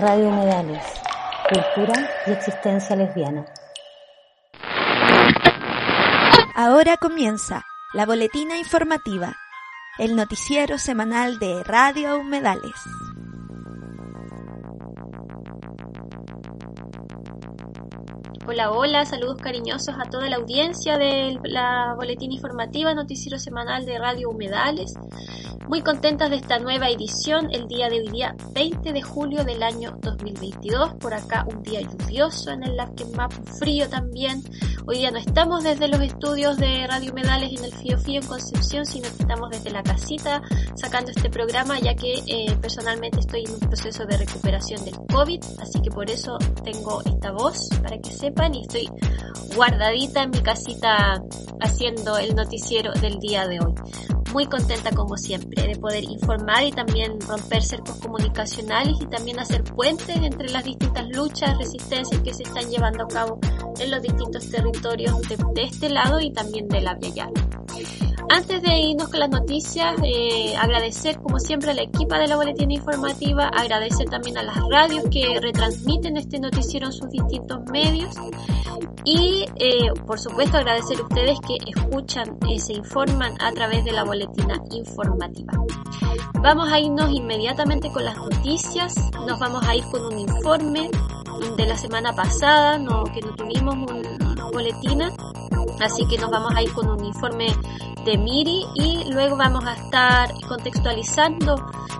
Radio Humedales, cultura y existencia lesbiana. Ahora comienza la boletina informativa, el noticiero semanal de Radio Humedales. Hola, hola, saludos cariñosos a toda la audiencia de la boletina informativa Noticiero Semanal de Radio Humedales. Muy contentas de esta nueva edición, el día de hoy día 20 de julio del año 2022. Por acá un día lluvioso en el Map, frío también. Hoy día no estamos desde los estudios de Radio Humedales en el Fío Fío en Concepción, sino que estamos desde la casita sacando este programa, ya que eh, personalmente estoy en un proceso de recuperación del COVID, así que por eso tengo esta voz para que sepan y estoy guardadita en mi casita haciendo el noticiero del día de hoy. Muy contenta como siempre de poder informar y también romper cercos comunicacionales y también hacer puentes entre las distintas luchas, resistencias que se están llevando a cabo en los distintos territorios de, este lado y también de la Via antes de irnos con las noticias, eh, agradecer como siempre a la equipa de la boletina informativa, agradecer también a las radios que retransmiten este noticiero en sus distintos medios y eh, por supuesto agradecer a ustedes que escuchan y se informan a través de la boletina informativa. Vamos a irnos inmediatamente con las noticias, nos vamos a ir con un informe de la semana pasada, no, que no tuvimos una boletina, así que nos vamos a ir con un informe de Miri y luego vamos a estar contextualizando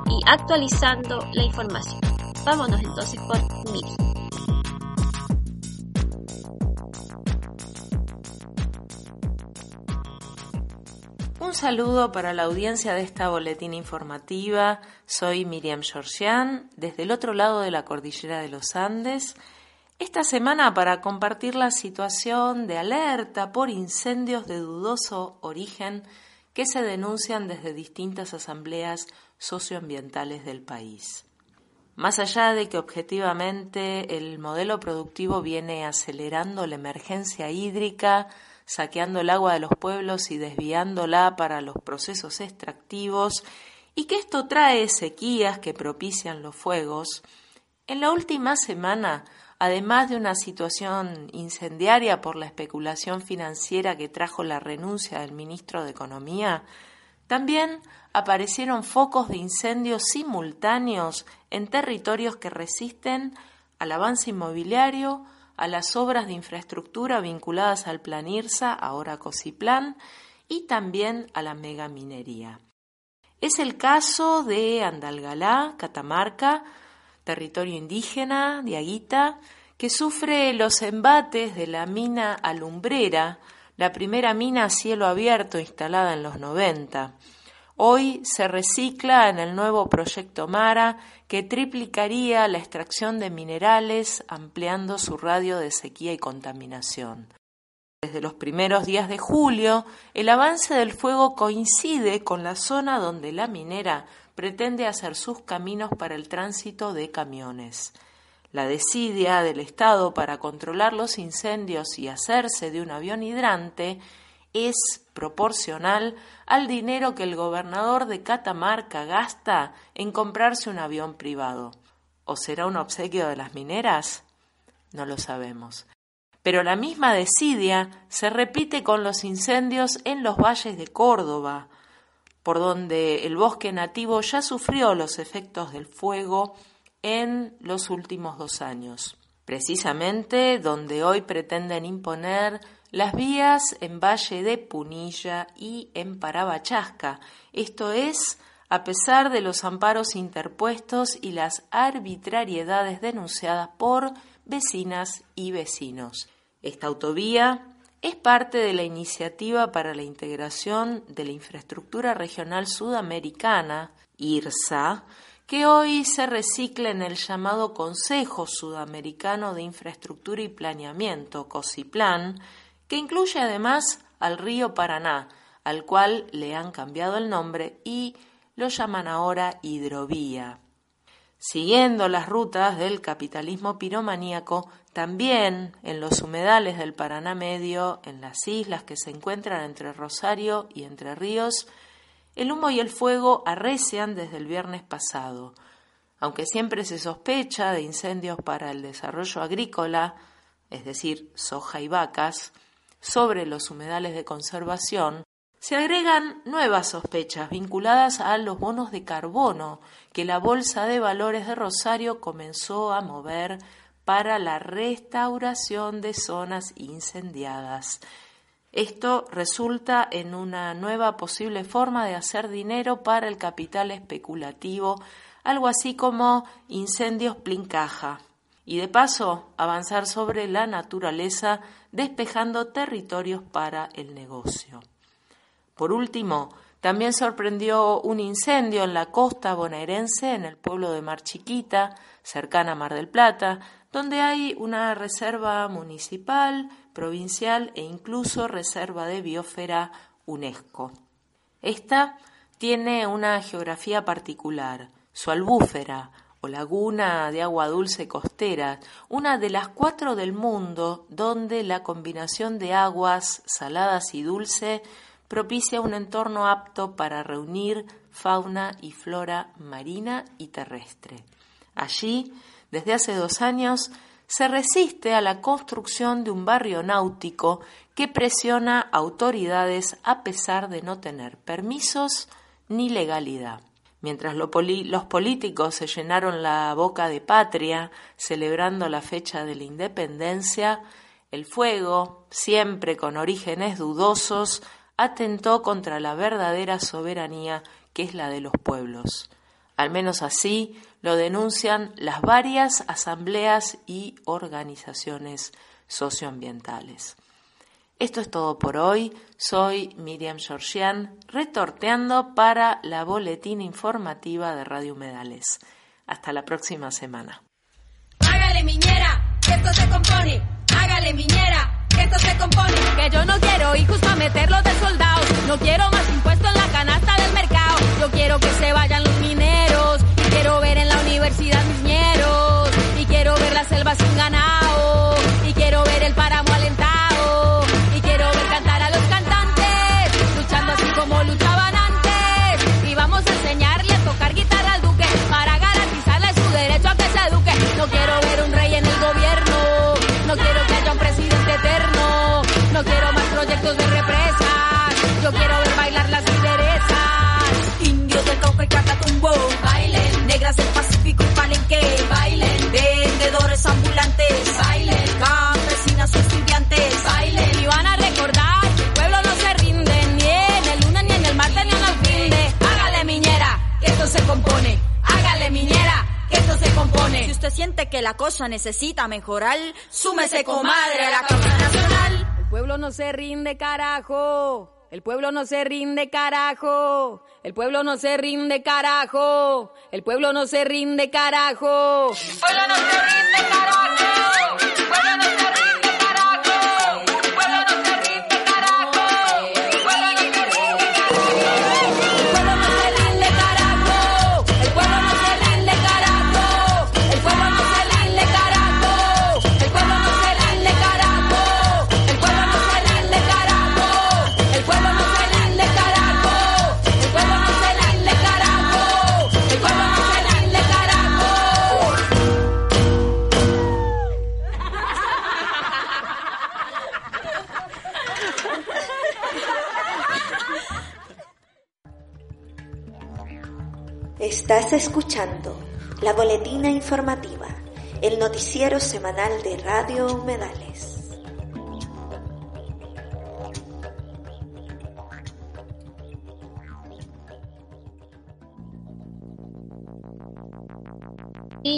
y actualizando la información. Vámonos entonces con Miri. Un saludo para la audiencia de esta boletina informativa. Soy Miriam Georgian, desde el otro lado de la cordillera de los Andes esta semana para compartir la situación de alerta por incendios de dudoso origen que se denuncian desde distintas asambleas socioambientales del país. Más allá de que objetivamente el modelo productivo viene acelerando la emergencia hídrica, saqueando el agua de los pueblos y desviándola para los procesos extractivos, y que esto trae sequías que propician los fuegos, en la última semana además de una situación incendiaria por la especulación financiera que trajo la renuncia del ministro de Economía, también aparecieron focos de incendios simultáneos en territorios que resisten al avance inmobiliario, a las obras de infraestructura vinculadas al Plan IRSA, ahora COSIPLAN, y también a la megaminería. Es el caso de Andalgalá, Catamarca, territorio indígena de Aguita, que sufre los embates de la mina alumbrera, la primera mina a cielo abierto instalada en los 90. Hoy se recicla en el nuevo proyecto Mara que triplicaría la extracción de minerales ampliando su radio de sequía y contaminación. Desde los primeros días de julio, el avance del fuego coincide con la zona donde la minera pretende hacer sus caminos para el tránsito de camiones. La desidia del Estado para controlar los incendios y hacerse de un avión hidrante es proporcional al dinero que el gobernador de Catamarca gasta en comprarse un avión privado. ¿O será un obsequio de las mineras? No lo sabemos. Pero la misma desidia se repite con los incendios en los valles de Córdoba, por donde el bosque nativo ya sufrió los efectos del fuego en los últimos dos años, precisamente donde hoy pretenden imponer las vías en Valle de Punilla y en Parabachasca, esto es, a pesar de los amparos interpuestos y las arbitrariedades denunciadas por vecinas y vecinos. Esta autovía es parte de la iniciativa para la integración de la infraestructura regional sudamericana, IRSA, que hoy se recicla en el llamado Consejo Sudamericano de Infraestructura y Planeamiento, COSIPLAN, que incluye además al río Paraná, al cual le han cambiado el nombre y lo llaman ahora hidrovía. Siguiendo las rutas del capitalismo piromaníaco, también en los humedales del Paraná Medio, en las islas que se encuentran entre Rosario y Entre Ríos, el humo y el fuego arrecian desde el viernes pasado. Aunque siempre se sospecha de incendios para el desarrollo agrícola, es decir, soja y vacas, sobre los humedales de conservación, se agregan nuevas sospechas vinculadas a los bonos de carbono que la Bolsa de Valores de Rosario comenzó a mover para la restauración de zonas incendiadas. Esto resulta en una nueva posible forma de hacer dinero para el capital especulativo, algo así como incendios plincaja, y de paso avanzar sobre la naturaleza despejando territorios para el negocio. Por último, también sorprendió un incendio en la costa bonaerense, en el pueblo de Mar Chiquita, cercana a Mar del Plata, donde hay una reserva municipal, provincial e incluso reserva de biosfera UNESCO. Esta tiene una geografía particular. Su albúfera, o laguna de agua dulce costera, una de las cuatro del mundo donde la combinación de aguas saladas y dulce propicia un entorno apto para reunir fauna y flora marina y terrestre. Allí, desde hace dos años, se resiste a la construcción de un barrio náutico que presiona autoridades a pesar de no tener permisos ni legalidad. Mientras los políticos se llenaron la boca de patria celebrando la fecha de la independencia, el fuego, siempre con orígenes dudosos, atentó contra la verdadera soberanía que es la de los pueblos. Al menos así lo denuncian las varias asambleas y organizaciones socioambientales. Esto es todo por hoy. Soy Miriam Georgian, retorteando para la boletina informativa de Radio Humedales. Hasta la próxima semana. Hágale miñera, esto se compone. Hágale miñera, que esto se compone. Que yo no quiero hijos para meterlos de soldados. No quiero más impuestos en la canasta del mercado. Yo quiero que se vayan los mineros. quiero ver en la universidad mis ñeros. Y quiero ver la selva sin ganado. Y quiero ver el páramo que la cosa necesita mejorar, súmese, comadre, a la causa nacional. El pueblo no se rinde, carajo. El pueblo no se rinde, carajo. El pueblo no se rinde, carajo. El pueblo no se rinde, carajo. El pueblo no se rinde, carajo. Estás escuchando la boletina informativa, el noticiero semanal de Radio Humedales.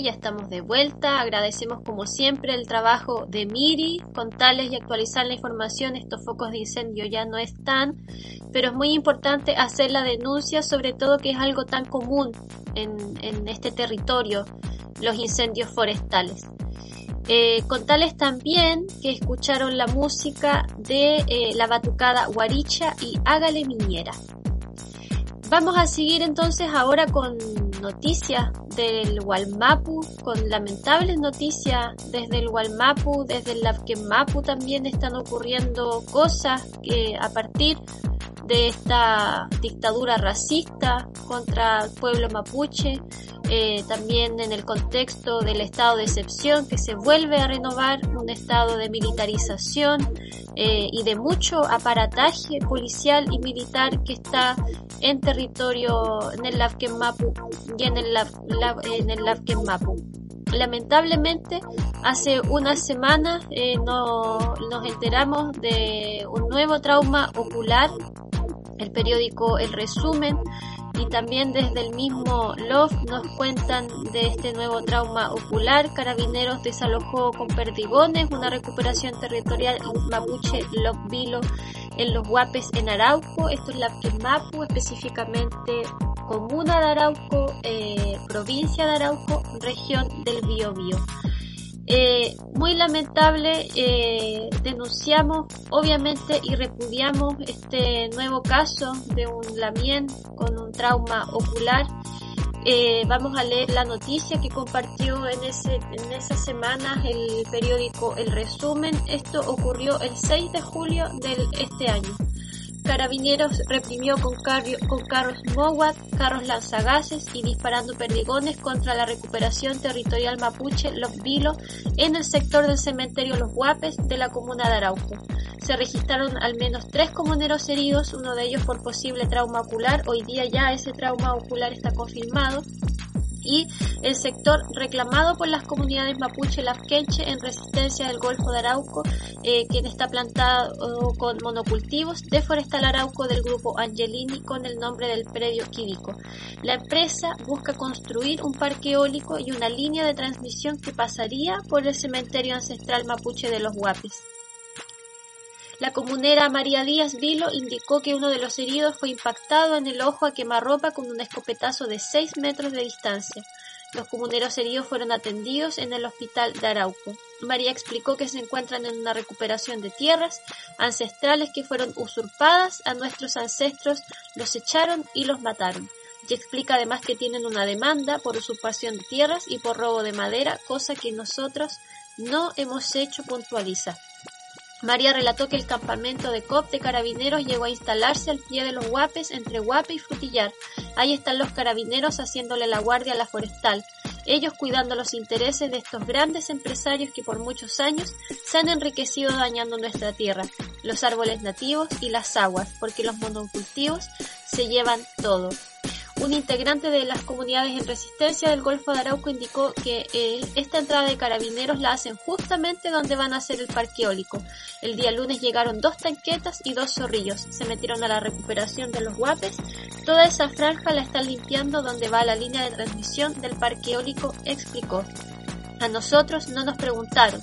Ya estamos de vuelta. Agradecemos como siempre el trabajo de Miri, contarles y actualizar la información. Estos focos de incendio ya no están, pero es muy importante hacer la denuncia, sobre todo que es algo tan común en, este territorio, los incendios forestales. Eh, contarles también que escucharon la música de eh, la batucada Guaricha y Hágale Miñera. Vamos a seguir entonces ahora con noticias del Walmapu, con lamentables noticias desde el Walmapu, desde el Mapu también están ocurriendo cosas que a partir de esta dictadura racista contra el pueblo mapuche, eh, también en el contexto del estado de excepción que se vuelve a renovar, un estado de militarización eh, y de mucho aparataje policial y militar que está en territorio en el Mapu y en el, en el Mapu. Lamentablemente, hace unas semanas eh, no, nos enteramos de un nuevo trauma ocular el periódico El Resumen y también desde el mismo LOF nos cuentan de este nuevo trauma ocular. Carabineros desalojó con perdigones una recuperación territorial mapuche Locvilo en los Guapes en Arauco. Esto es la Mapu, específicamente comuna de Arauco, eh, provincia de Arauco, región del Biobío. Eh, muy lamentable, eh, denunciamos obviamente y repudiamos este nuevo caso de un lamien con un trauma ocular. Eh, vamos a leer la noticia que compartió en, ese, en esas semanas el periódico El Resumen. Esto ocurrió el 6 de julio de este año. Carabineros reprimió con, carros Mowat, carros lanzagases y disparando perdigones contra la recuperación territorial mapuche Los Vilo en el sector del cementerio Los Guapes de la comuna de Arauco. Se registraron al menos tres comuneros heridos, uno de ellos por posible trauma ocular. Hoy día ya ese trauma ocular está confirmado y el sector reclamado por las comunidades mapuche lafquenche en resistencia del Golfo de Arauco, eh, quien está plantado con monocultivos de Forestal Arauco del grupo Angelini con el nombre del predio Quirico. La empresa busca construir un parque eólico y una línea de transmisión que pasaría por el cementerio ancestral mapuche de los Guapis. La comunera María Díaz Vilo indicó que uno de los heridos fue impactado en el ojo a quemarropa con un escopetazo de 6 metros de distancia. Los comuneros heridos fueron atendidos en el hospital de Arauco. María explicó que se encuentran en una recuperación de tierras ancestrales que fueron usurpadas a nuestros ancestros, los echaron y los mataron. Y explica además que tienen una demanda por usurpación de tierras y por robo de madera, cosa que nosotros no hemos hecho, puntualiza. María relató que el campamento de COP de carabineros llegó a instalarse al pie de los Guapes entre Guape y Frutillar. Ahí están los carabineros haciéndole la guardia a la forestal, ellos cuidando los intereses de estos grandes empresarios que por muchos años se han enriquecido dañando nuestra tierra, los árboles nativos y las aguas, porque los monocultivos se llevan todo. Un integrante de las comunidades en resistencia del Golfo de Arauco indicó que esta entrada de carabineros la hacen justamente donde van a hacer el parque eólico. El día lunes llegaron dos tanquetas y dos zorrillos. Se metieron a la recuperación de los guapes. Toda esa franja la están limpiando donde va la línea de transmisión del parque eólico, explicó. A nosotros no nos preguntaron.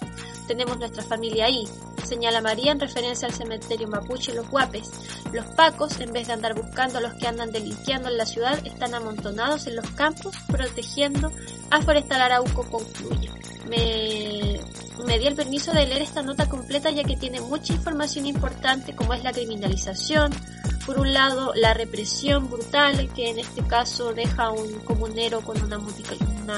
Tenemos nuestra familia ahí, señala María en referencia al cementerio mapuche Los Guapes. Los pacos, en vez de andar buscando a los que andan delinquiendo en la ciudad, están amontonados en los campos protegiendo a Forestal Arauco, concluye. Me, di el permiso de leer esta nota completa ya que tiene mucha información importante como es la criminalización, por un lado la represión brutal que en este caso deja un comunero con una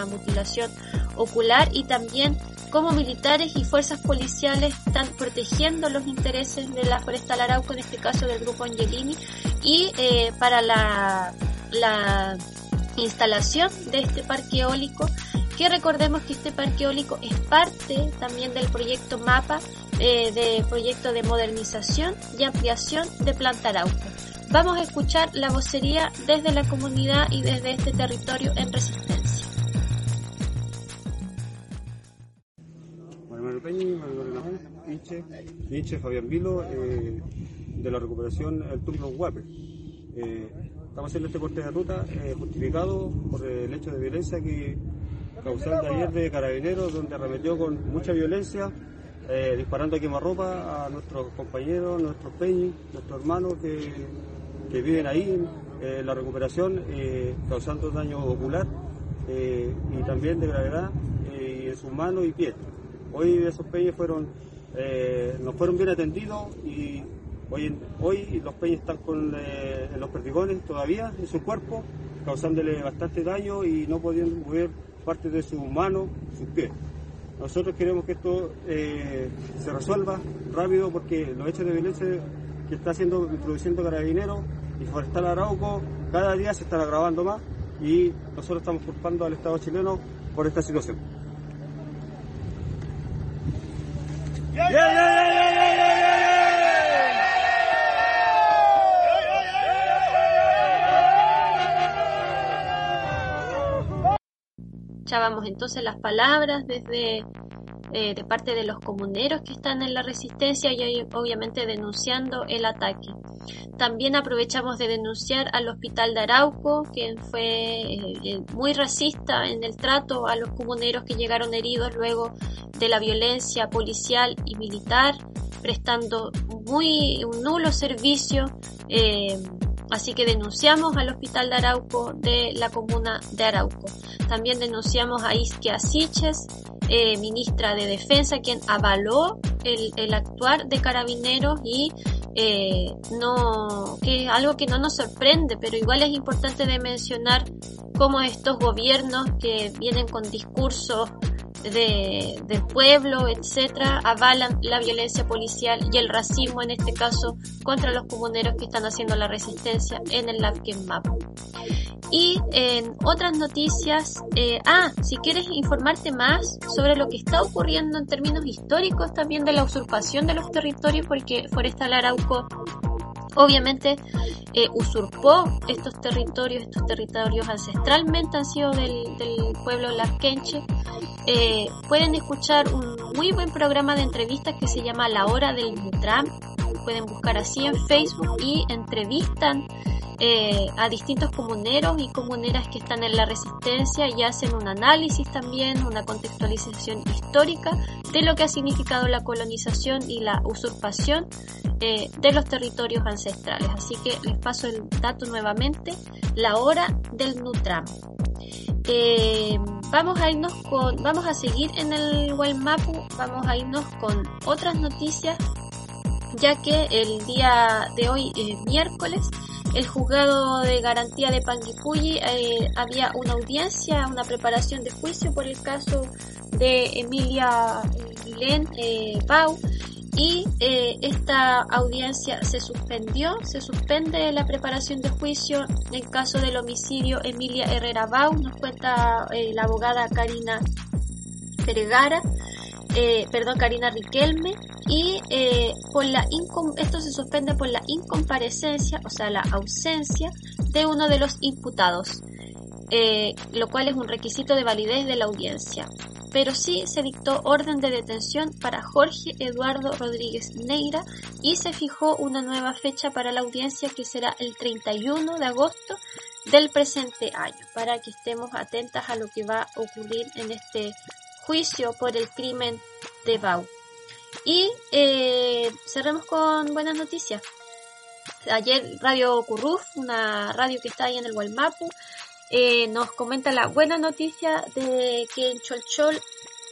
mutilación ocular y también cómo militares y fuerzas policiales están protegiendo los intereses de la Forestal Arauco, en este caso del grupo Angelini, y eh, para la, la instalación de este parque eólico, que recordemos que este parque eólico es parte también del proyecto MAPA, eh, de proyecto de modernización y ampliación de Planta Arauco. Vamos a escuchar la vocería desde la comunidad y desde este territorio en resistencia. Nietzsche, Nietzsche Fabián Vilo, eh, de la recuperación El Turno Guape. Eh, estamos haciendo este corte de ruta eh, justificado por el hecho de violencia que causante ayer de Carabineros, donde arremetió con mucha violencia, disparando a quemarropa a nuestros compañeros, nuestros peñis, nuestros hermanos que, que viven ahí en la recuperación, causando daño ocular y también de gravedad en sus manos y pies. Hoy esos peñes fueron, nos fueron bien atendidos y Hoy, hoy los peñas están con eh, los perdigones todavía en su cuerpo, causándole bastante daño y no pudiendo mover parte de sus manos, sus pies. Nosotros queremos que esto eh, se resuelva rápido porque los hechos de violencia que está haciendo, introduciendo Carabineros y Forestal Arauco cada día se están agravando más y nosotros estamos culpando al Estado chileno por esta situación. Escuchábamos entonces las palabras desde eh, de parte de los comuneros que están en la resistencia y obviamente denunciando el ataque. También aprovechamos de denunciar al hospital de Arauco, quien fue eh, eh, muy racista en el trato a los comuneros que llegaron heridos luego de la violencia policial y militar, prestando muy un nulo servicio. Así que denunciamos al Hospital de Arauco de la comuna de Arauco. También denunciamos a Isquia Siches, eh, ministra de Defensa, quien avaló el, actuar de carabineros y eh, no, que es algo que no nos sorprende, pero igual es importante de mencionar cómo estos gobiernos que vienen con discursos de, del pueblo, etcétera, avalan la violencia policial y el racismo, en este caso, contra los comuneros que están haciendo la resistencia en el Lapken Map. Y en otras noticias, eh, ah, si quieres informarte más sobre lo que está ocurriendo en términos históricos también de la usurpación de los territorios, porque Forestal Arauco obviamente eh, usurpó estos territorios, estos territorios ancestralmente han sido del, pueblo Lasquenche. Eh, pueden escuchar un muy buen programa de entrevistas que se llama La Hora del Nutram. Pueden buscar así en Facebook y entrevistan eh, a distintos comuneros y comuneras que están en la resistencia y hacen un análisis también, una contextualización histórica de lo que ha significado la colonización y la usurpación eh, de los territorios ancestrales. Así que les paso el dato nuevamente, la hora del Nutram. Eh, vamos a irnos con, vamos a seguir en el Mapu, vamos a irnos con otras noticias, ya que el día de hoy, miércoles, el juzgado de garantía de Panguipulli eh, había una audiencia, una preparación de juicio por el caso de Emilia Milén eh, Pau y eh, esta audiencia se suspendió, se suspende la preparación de juicio en caso del homicidio Emilia Herrera Bau, nos cuenta la abogada Karina Vergara eh, perdón, Karina Riquelme, y eh, por la esto se suspende por la incomparecencia, o sea, la ausencia de uno de los imputados, eh, lo cual es un requisito de validez de la audiencia. Pero sí se dictó orden de detención para Jorge Eduardo Rodríguez Neira y se fijó una nueva fecha para la audiencia que será el 31 de agosto del presente año, para que estemos atentas a lo que va a ocurrir en este juicio por el crimen de Bau. Y eh, cerremos con buenas noticias. Ayer Radio Curruf, una radio que está ahí en el Gualmapu, eh, nos comenta la buena noticia de que en Cholchol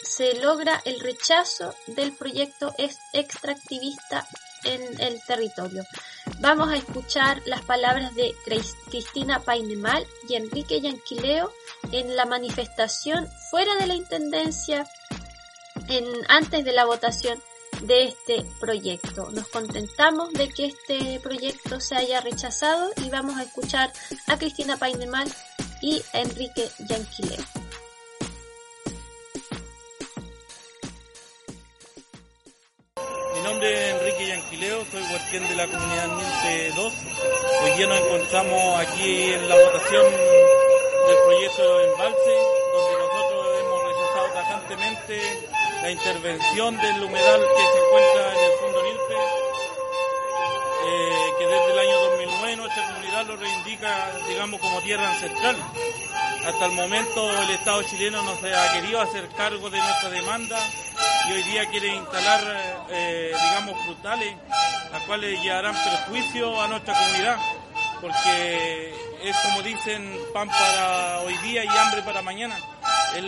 se logra el rechazo del proyecto extractivista en el territorio. Vamos a escuchar las palabras de Cristina Painemal y Enrique Yanquileo en la manifestación fuera de la Intendencia en, antes de la votación de este proyecto. Nos contentamos de que este proyecto se haya rechazado y vamos a escuchar a Cristina Painemal y a Enrique Yanquileo. Mi nombre es Enrique Yanquileo, soy huerquén de la comunidad Nilce 2. Hoy día nos encontramos aquí en la votación del proyecto de embalse, donde nosotros hemos rechazado tajantemente la intervención del humedal que se encuentra en el fondo Nilce, eh, que desde el año 2009 nuestra comunidad lo reivindica, digamos, como tierra ancestral. Hasta el momento el Estado chileno no se ha querido hacer cargo de nuestra demanda y hoy día quiere instalar, eh, digamos, frutales, las cuales llevarán perjuicio a nuestra comunidad, porque es como dicen, pan para hoy día y hambre para mañana. Es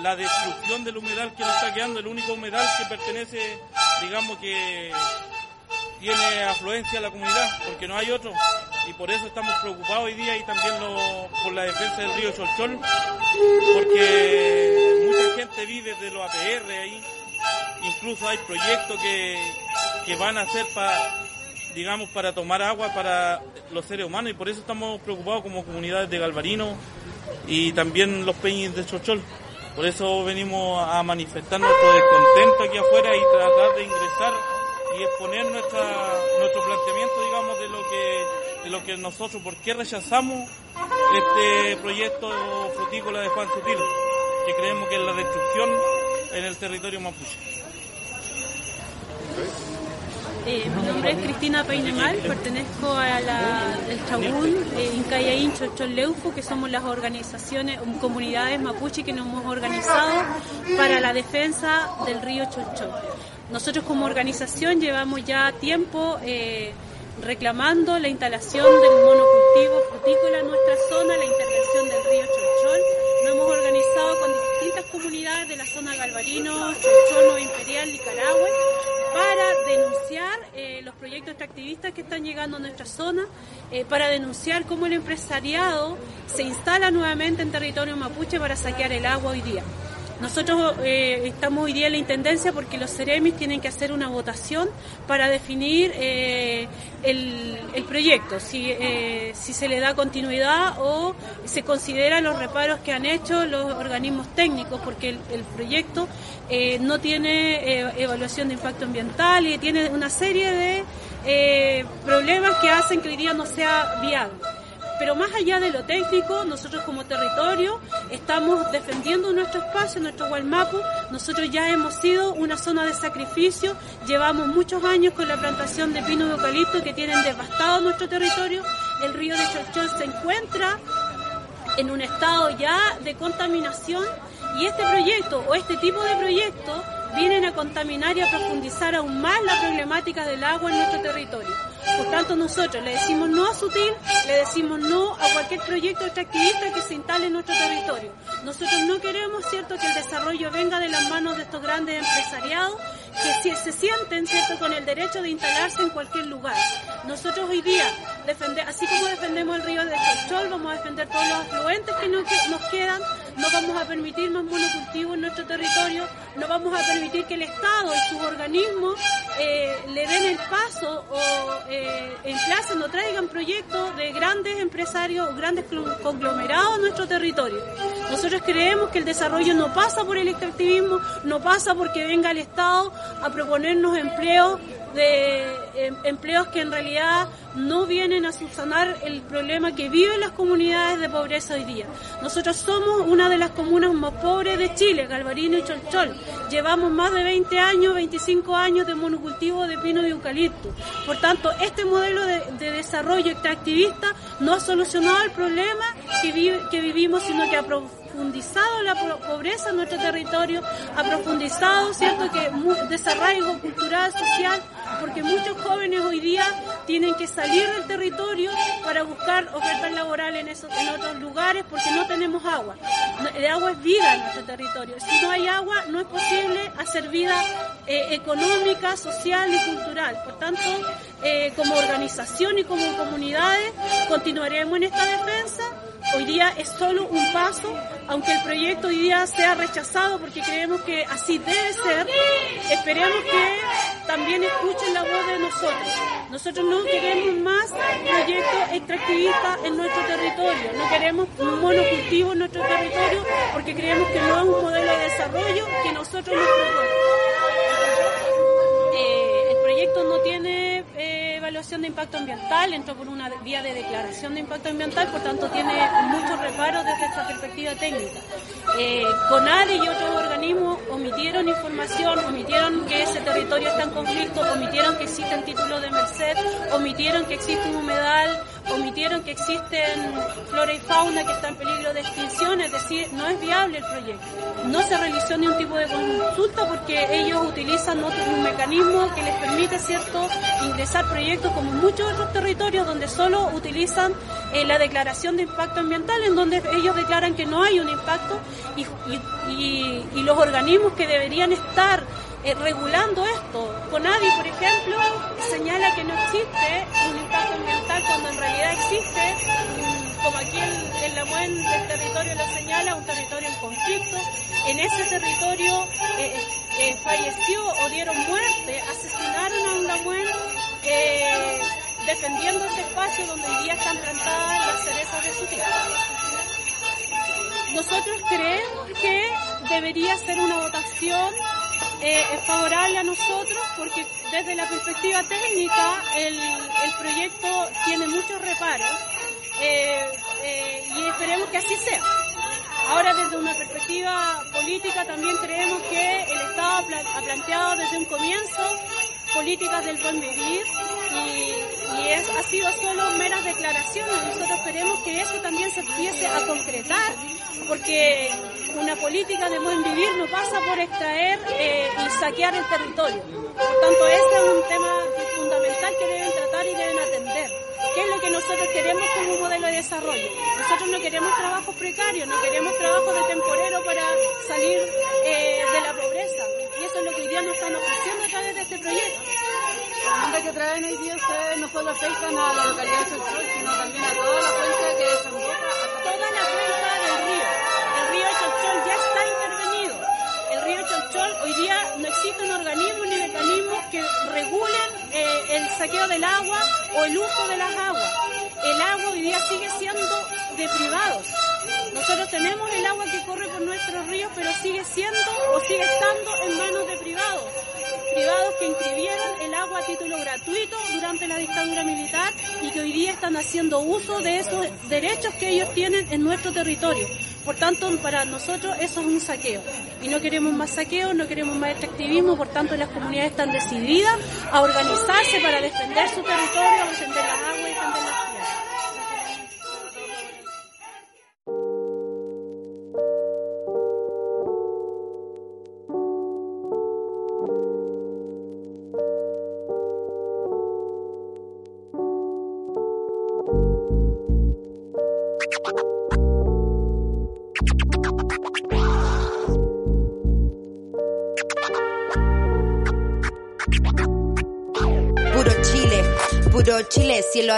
la, destrucción del humedal que nos está quedando, el único humedal que pertenece, digamos que tiene afluencia a la comunidad, porque no hay otro. Y por eso estamos preocupados hoy día y también por la defensa del río Cholchol, porque mucha gente vive de los APR ahí. Incluso hay proyectos que, que van a ser para, digamos, para tomar agua para los seres humanos y por eso estamos preocupados como comunidades de Galvarino y también los peñis de Cholchol. Por eso venimos a manifestar nuestro descontento aquí afuera y tratar de ingresar y exponer nuestra, nuestro planteamiento, digamos, de lo que de lo que nosotros, por qué rechazamos este proyecto frutícola de Juan Sutil, que creemos que es la destrucción en el territorio mapuche. Eh, mi nombre es Cristina Peinemal, pertenezco a la, el Chabún, eh, Incayaín, Leuco, que somos las organizaciones, comunidades mapuche que nos hemos organizado para la defensa del río Cholchol. Nosotros como organización llevamos ya tiempo eh, reclamando la instalación del monocultivo frutícola en nuestra zona, la intervención del río Cholchol. Nos hemos organizado con distintas comunidades de la zona Galvarino, Cholchol, Imperial, Nicaragua, para denunciar eh, los proyectos extractivistas que están llegando a nuestra zona, eh, para denunciar cómo el empresariado se instala nuevamente en territorio mapuche para saquear el agua hoy día. Nosotros eh, estamos hoy día en la Intendencia porque los Ceremis tienen que hacer una votación para definir eh, el, proyecto, si, eh, si se le da continuidad o se consideran los reparos que han hecho los organismos técnicos, porque el, el proyecto no tiene evaluación de impacto ambiental y tiene una serie de problemas que hacen que hoy día no sea viable. Pero más allá de lo técnico, nosotros como territorio estamos defendiendo nuestro espacio, nuestro Gualmapu. Nosotros ya hemos sido una zona de sacrificio, llevamos muchos años con la plantación de pino y eucalipto que tienen devastado nuestro territorio. El río de Cholchol se encuentra en un estado ya de contaminación y este proyecto o este tipo de proyectos vienen a contaminar y a profundizar aún más la problemática del agua en nuestro territorio. Por tanto, nosotros le decimos no a Sutil, le decimos no a cualquier proyecto extractivista que se instale en nuestro territorio. Nosotros no queremos, cierto, que el desarrollo venga de las manos de estos grandes empresariados que se sienten, cierto, con el derecho de instalarse en cualquier lugar. Nosotros hoy día, defender, así como defendemos el río de Cholchol, vamos a defender todos los afluentes que nos quedan, no vamos a permitir más monocultivo en nuestro territorio, no vamos a permitir que el Estado y sus organismos eh, le den el paso o eh, en clase no traigan proyectos de grandes empresarios o grandes conglomerados a nuestro territorio. Nosotros creemos que el desarrollo no pasa por el extractivismo, no pasa porque venga el Estado a proponernos empleos de em, empleos que en realidad no vienen a subsanar el problema que viven las comunidades de pobreza hoy día. Nosotros somos una de las comunas más pobres de Chile, Galvarino y Cholchol. Llevamos más de 20 años, 25 años de monocultivo de pino y eucalipto. Por tanto, este modelo de, desarrollo extractivista no ha solucionado el problema que, que vivimos, sino que ha profundizado la pobreza en nuestro territorio, ha profundizado, ¿cierto?, que desarraigo cultural, social, porque muchos jóvenes hoy día tienen que salir del territorio para buscar ofertas laborales en, esos, en otros lugares porque no tenemos agua. El agua es vida en nuestro territorio. Si no hay agua, no es posible hacer vida eh, económica, social y cultural. Por tanto, eh, como organización y como comunidades, continuaremos en esta defensa hoy día es solo un paso, aunque el proyecto hoy día sea rechazado porque creemos que así debe ser, esperemos que también escuchen la voz nosotros. Nosotros no queremos más proyectos extractivistas en nuestro territorio, no queremos monocultivo en nuestro territorio porque creemos que no es un modelo de desarrollo que nosotros nos proponemos. Evaluación de impacto ambiental, entró por una vía de declaración de impacto ambiental, por tanto tiene muchos reparos desde esta perspectiva técnica. Eh, CONADE y otros organismos omitieron información, omitieron que ese territorio está en conflicto, omitieron que existen títulos de merced, omitieron que existe un humedal, omitieron que existen flora y fauna que están en peligro de extinción, es decir, no es viable el proyecto. No se realizó ni un tipo de consulta porque ellos utilizan otro, un mecanismo que les permite, ¿cierto?, ingresar proyectos como muchos otros territorios donde solo utilizan eh, la declaración de impacto ambiental, en donde ellos declaran que no hay un impacto y, los organismos que deberían estar eh, regulando esto. Conadi, por ejemplo, señala que no existe un impacto ambiental cuando en realidad existe, como aquí en, la MUEN del territorio lo señala, un territorio en conflicto. En ese territorio eh, eh, falleció o dieron muerte, asesinaron a un Lamuen defendiendo ese espacio donde hoy día están plantadas las cerezas de su tierra. Nosotros creemos que debería ser una votación eh, es favorable a nosotros porque desde la perspectiva técnica el, el proyecto tiene muchos reparos eh, eh, y esperemos que así sea. Ahora desde una perspectiva política también creemos que el Estado ha planteado desde un comienzo políticas del buen vivir y, y es, ha sido solo meras declaraciones. Nosotros queremos que eso también se empiece a concretar porque una política de buen vivir no pasa por extraer eh, y saquear el territorio. Por tanto, ese es un tema fundamental que deben tratar y deben atender. ¿Qué es lo que nosotros queremos como modelo de desarrollo? Nosotros no queremos trabajos precarios, no queremos trabajos de temporero para salir eh, de la pobreza. Eso es lo que hoy día nos están ofreciendo a través de este proyecto. La que traen hoy día ustedes no solo afectan a la localidad de Chocchol, sino también a toda la cuenca que desemboca. Toda la cuenca del río. El río Cholchol ya está intervenido. El río Cholchol hoy día no existen organismos ni mecanismos que regulen eh, el saqueo del agua o el uso de las aguas. El agua hoy día sigue siendo de privados. Nosotros tenemos el agua que corre por nuestros ríos, pero sigue siendo o sigue estando en manos de privados privados que inscribieron el agua a título gratuito durante la dictadura militar y que hoy día están haciendo uso de esos derechos que ellos tienen en nuestro territorio. Por tanto, para nosotros eso es un saqueo. Y no queremos más saqueo, no queremos más extractivismo, por tanto las comunidades están decididas a organizarse para defender su territorio, defender las aguas cielo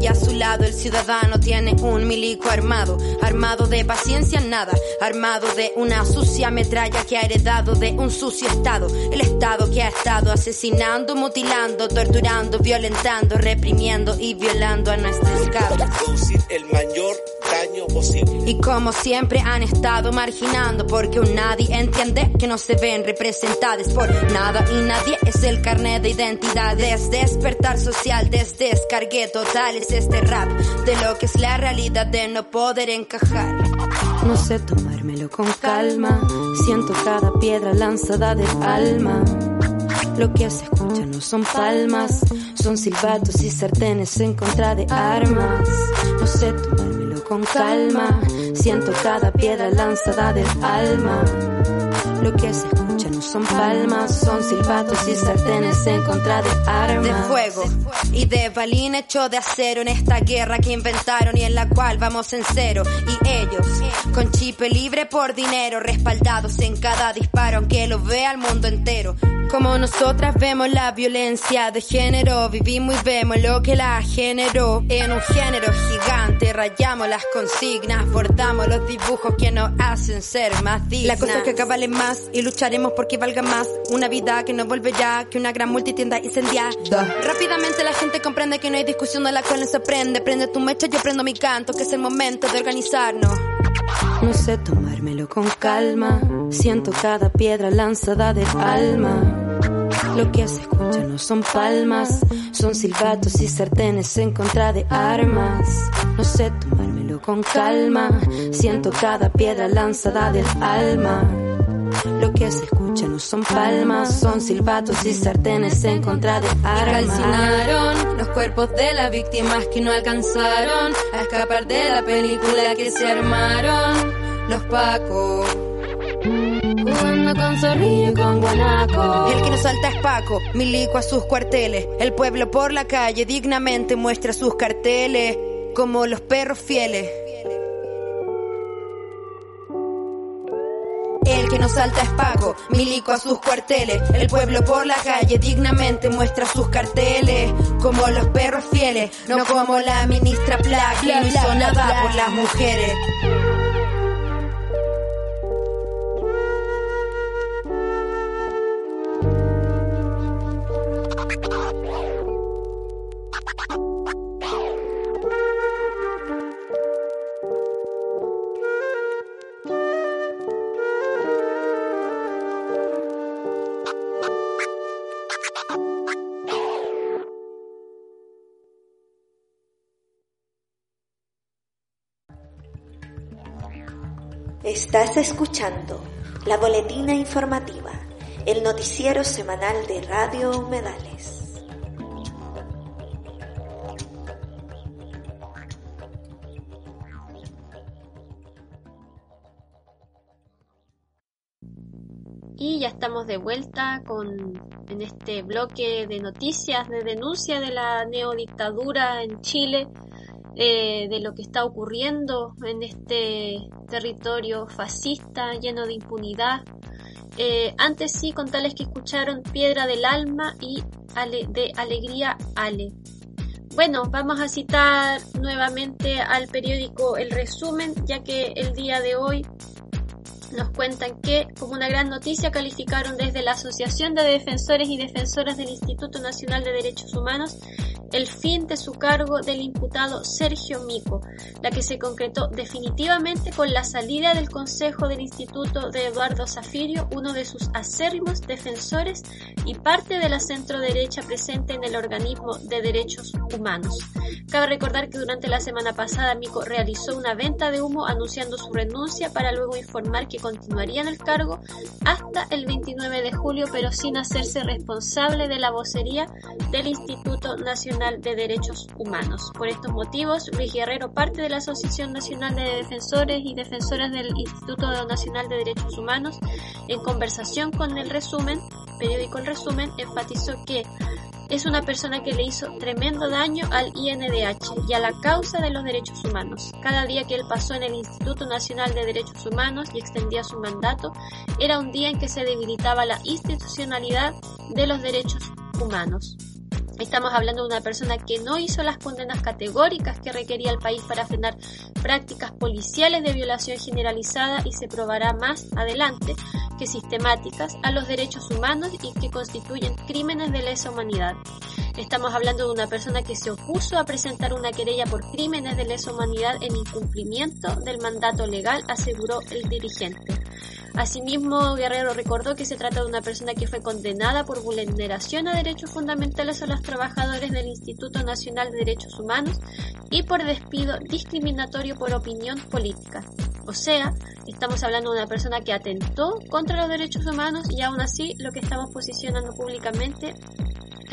y a su lado el ciudadano tiene un milico armado, armado de paciencia nada, armado de una sucia metralla que ha heredado de un sucio estado, el estado que ha estado asesinando, mutilando, torturando, violentando, reprimiendo y violando a nuestros cabros. el mayor Y como siempre han estado marginando porque un nadie entiende que no se ven representados por nada y nadie es el carnet de identidad, es despertar social, de descargué total es este rap de lo que es la realidad de no poder encajar. No sé tomármelo con calma, siento cada piedra lanzada del alma. Lo que se escucha no son palmas, son silbatos y sartenes en contra de armas. No sé tomármelo con calma, siento cada piedra lanzada del alma. Lo que se escucha no son palmas, son silbatos y sartenes en contra de armas. De fuego y de balín hecho de acero en esta guerra que inventaron y en la cual vamos en cero. Y ellos, con chip libre por dinero, respaldados en cada disparo, aunque lo vea el mundo entero. Como nosotras vemos la violencia de género, vivimos y vemos lo que la generó. En un género gigante, rayamos las consignas, bordamos los dibujos que nos hacen ser más dignas. La cosa es que acá vale más y lucharemos porque valga más. Una vida que no vuelve ya, que una gran multitienda incendiada. Rápidamente la gente comprende que no hay discusión de la cual no se aprende. Prende tu mecha, yo prendo mi canto, que es el momento de organizarnos. No sé tomármelo con calma, siento cada piedra lanzada de alma. Lo que se escucha no son palmas, son silbatos y sartenes en contra de armas. No sé tomármelo con calma, siento cada piedra lanzada del alma. Lo que se escucha no son palmas, son silbatos y sartenes en contra de armas. Calcinaron los cuerpos de las víctimas que no alcanzaron a escapar de la película que se armaron los pacos. Jugando con zorrillo y con guanaco. El que no salta es Paco, milico a sus cuarteles. El pueblo por la calle dignamente muestra sus carteles, como los perros fieles. El que no salta es Paco, milico a sus cuarteles. El pueblo por la calle dignamente muestra sus carteles, como los perros fieles, no como la ministra Plaque, que no hizo nada por las mujeres. Estás escuchando la boletina informativa, el noticiero semanal de Radio Humedales. Y ya estamos de vuelta con en este bloque de noticias de denuncia de la neodictadura en Chile, eh, de lo que está ocurriendo en este territorio fascista lleno de impunidad. Eh, antes sí, contarles que escucharon Piedra del Alma y de Alegría Ale. Bueno, vamos a citar nuevamente al periódico El Resumen, ya que el día de hoy nos cuentan que, como una gran noticia, calificaron desde la Asociación de Defensores y Defensoras del Instituto Nacional de Derechos Humanos el fin de su cargo del imputado Sergio Mico, la que se concretó definitivamente con la salida del Consejo del Instituto de Eduardo Zafirio, uno de sus acérrimos defensores y parte de la centro derecha presente en el organismo de derechos humanos. Cabe recordar que durante la semana pasada Mico realizó una venta de humo anunciando su renuncia para luego informar que continuaría en el cargo hasta el 29 de julio, pero sin hacerse responsable de la vocería del Instituto Nacional de Derechos Humanos. Por estos motivos, Luis Guerrero, parte de la Asociación Nacional de Defensores y Defensoras del Instituto Nacional de Derechos Humanos, en conversación con el resumen, periódico El Resumen, enfatizó que es una persona que le hizo tremendo daño al INDH y a la causa de los derechos humanos. Cada día que él pasó en el Instituto Nacional de Derechos Humanos y extendía su mandato era un día en que se debilitaba la institucionalidad de los derechos humanos. Estamos hablando de una persona que no hizo las condenas categóricas que requería el país para frenar prácticas policiales de violación generalizada y se probará más adelante que sistemáticas a los derechos humanos y que constituyen crímenes de lesa humanidad. Estamos hablando de una persona que se opuso a presentar una querella por crímenes de lesa humanidad en incumplimiento del mandato legal, aseguró el dirigente. Asimismo, Guerrero recordó que se trata de una persona que fue condenada por vulneración a derechos fundamentales a los trabajadores del Instituto Nacional de Derechos Humanos y por despido discriminatorio por opinión política. O sea, estamos hablando de una persona que atentó contra los derechos humanos y aún así lo que estamos posicionando públicamente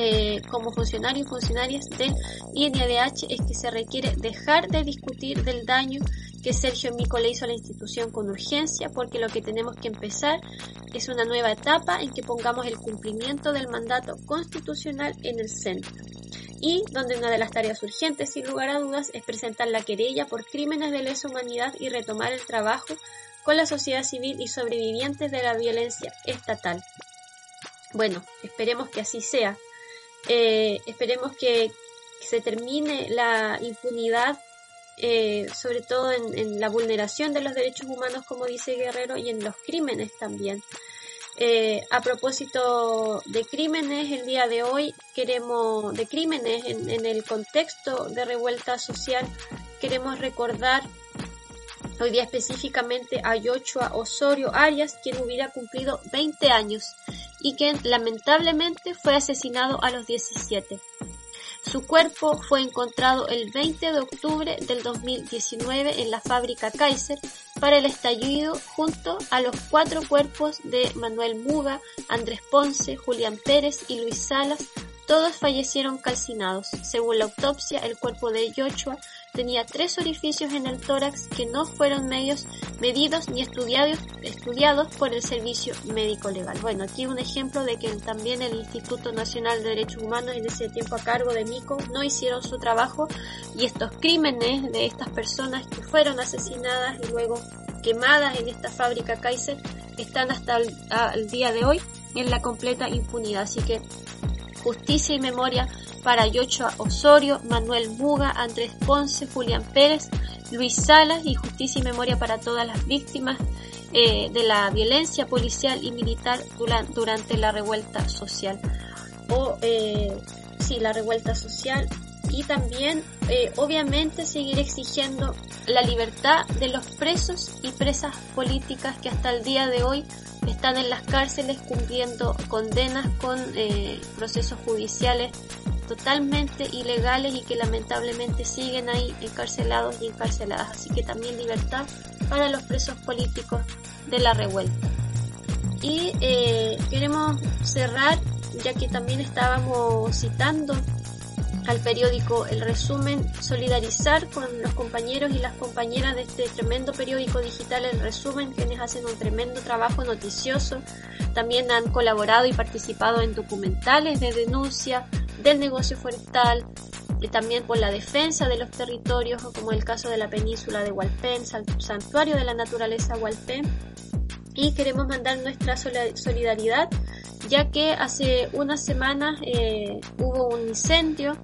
eh, como funcionarios y funcionarias del INDH es que se requiere dejar de discutir del daño que Sergio Mico le hizo a la institución con urgencia, porque lo que tenemos que empezar es una nueva etapa en que pongamos el cumplimiento del mandato constitucional en el centro. Y donde una de las tareas urgentes, sin lugar a dudas, es presentar la querella por crímenes de lesa humanidad y retomar el trabajo con la sociedad civil y sobrevivientes de la violencia estatal. Bueno, esperemos que así sea. Eh, esperemos que se termine la impunidad eh, sobre todo en, la vulneración de los derechos humanos, como dice Guerrero, y en los crímenes también. Eh, a propósito de crímenes, el día de hoy queremos, de crímenes en, en el contexto de revuelta social, queremos recordar hoy día específicamente a Yochua Osorio Arias, quien hubiera cumplido 20 años y quien lamentablemente fue asesinado a los 17. Su cuerpo fue encontrado el 20 de octubre del 2019 en la fábrica Kaiser, para el estallido junto a los cuatro cuerpos de Manuel Muga, Andrés Ponce, Julián Pérez y Luis Salas, todos fallecieron calcinados. Según la autopsia, el cuerpo de Joshua tenía tres orificios en el tórax que no fueron medios, medidos ni estudiados, por el Servicio Médico Legal. Bueno, aquí un ejemplo de que también el Instituto Nacional de Derechos Humanos en ese tiempo a cargo de Mico no hicieron su trabajo y estos crímenes de estas personas que fueron asesinadas y luego quemadas en esta fábrica Kaiser están hasta el día de hoy en la completa impunidad. Así que justicia y memoria para Yochoa Osorio, Manuel Muga, Andrés Ponce, Julián Pérez, Luis Salas y justicia y memoria para todas las víctimas eh, de la violencia policial y militar durante, la revuelta social. O, eh, sí, la revuelta social y también eh, obviamente seguir exigiendo la libertad de los presos y presas políticas que hasta el día de hoy están en las cárceles cumpliendo condenas con eh, procesos judiciales totalmente ilegales y que lamentablemente siguen ahí encarcelados y encarceladas. Así que también libertad para los presos políticos de la revuelta. Y eh, queremos cerrar, ya que también estábamos citando al periódico El Resumen, solidarizar con los compañeros y las compañeras de este tremendo periódico digital El Resumen, quienes hacen un tremendo trabajo noticioso. También han colaborado y participado en documentales de denuncia del negocio forestal, y también por la defensa de los territorios, como el caso de la península de Hualpén, santuario de la naturaleza Hualpén. Y queremos mandar nuestra solidaridad ya que hace unas semanas eh, hubo un incendio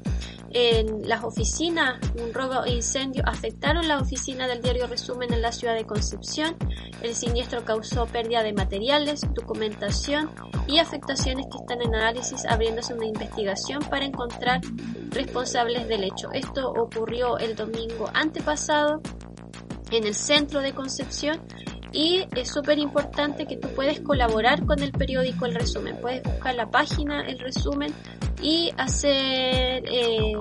en las oficinas, un robo e incendio afectaron la oficina del diario Resumen en la ciudad de Concepción. El siniestro causó pérdida de materiales, documentación y afectaciones que están en análisis, abriéndose una investigación para encontrar responsables del hecho. Esto ocurrió el domingo antepasado en el centro de Concepción y es súper importante que tú puedes colaborar con el periódico El Resumen. Puedes buscar la página El Resumen y hacer eh,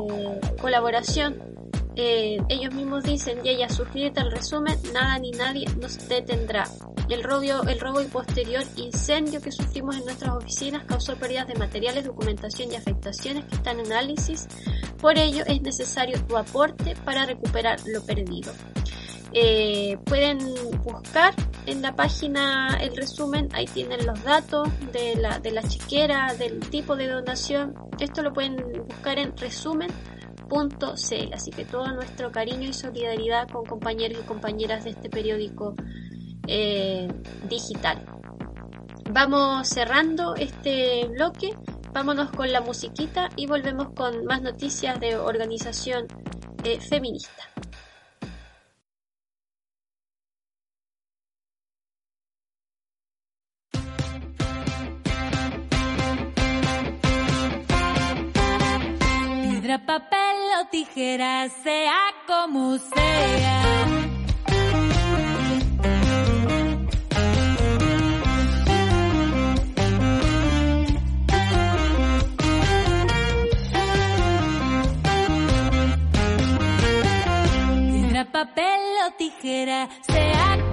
colaboración. Eh, ellos mismos dicen, y ella suscríbete al resumen, nada ni nadie nos detendrá. El robo, el robo y posterior incendio que sufrimos en nuestras oficinas causó pérdidas de materiales, documentación y afectaciones que están en análisis. Por ello es necesario tu aporte para recuperar lo perdido. Eh, pueden buscar en la página el resumen, ahí tienen los datos de la, de la chiquera, del tipo de donación. Esto lo pueden buscar en resumen.cl. Así que todo nuestro cariño y solidaridad con compañeros y compañeras de este periódico eh, digital. Vamos cerrando este bloque, vámonos con la musiquita y volvemos con más noticias de organización eh, feminista. Papel o tijera, sea como sea. Piedra, papel o tijera, sea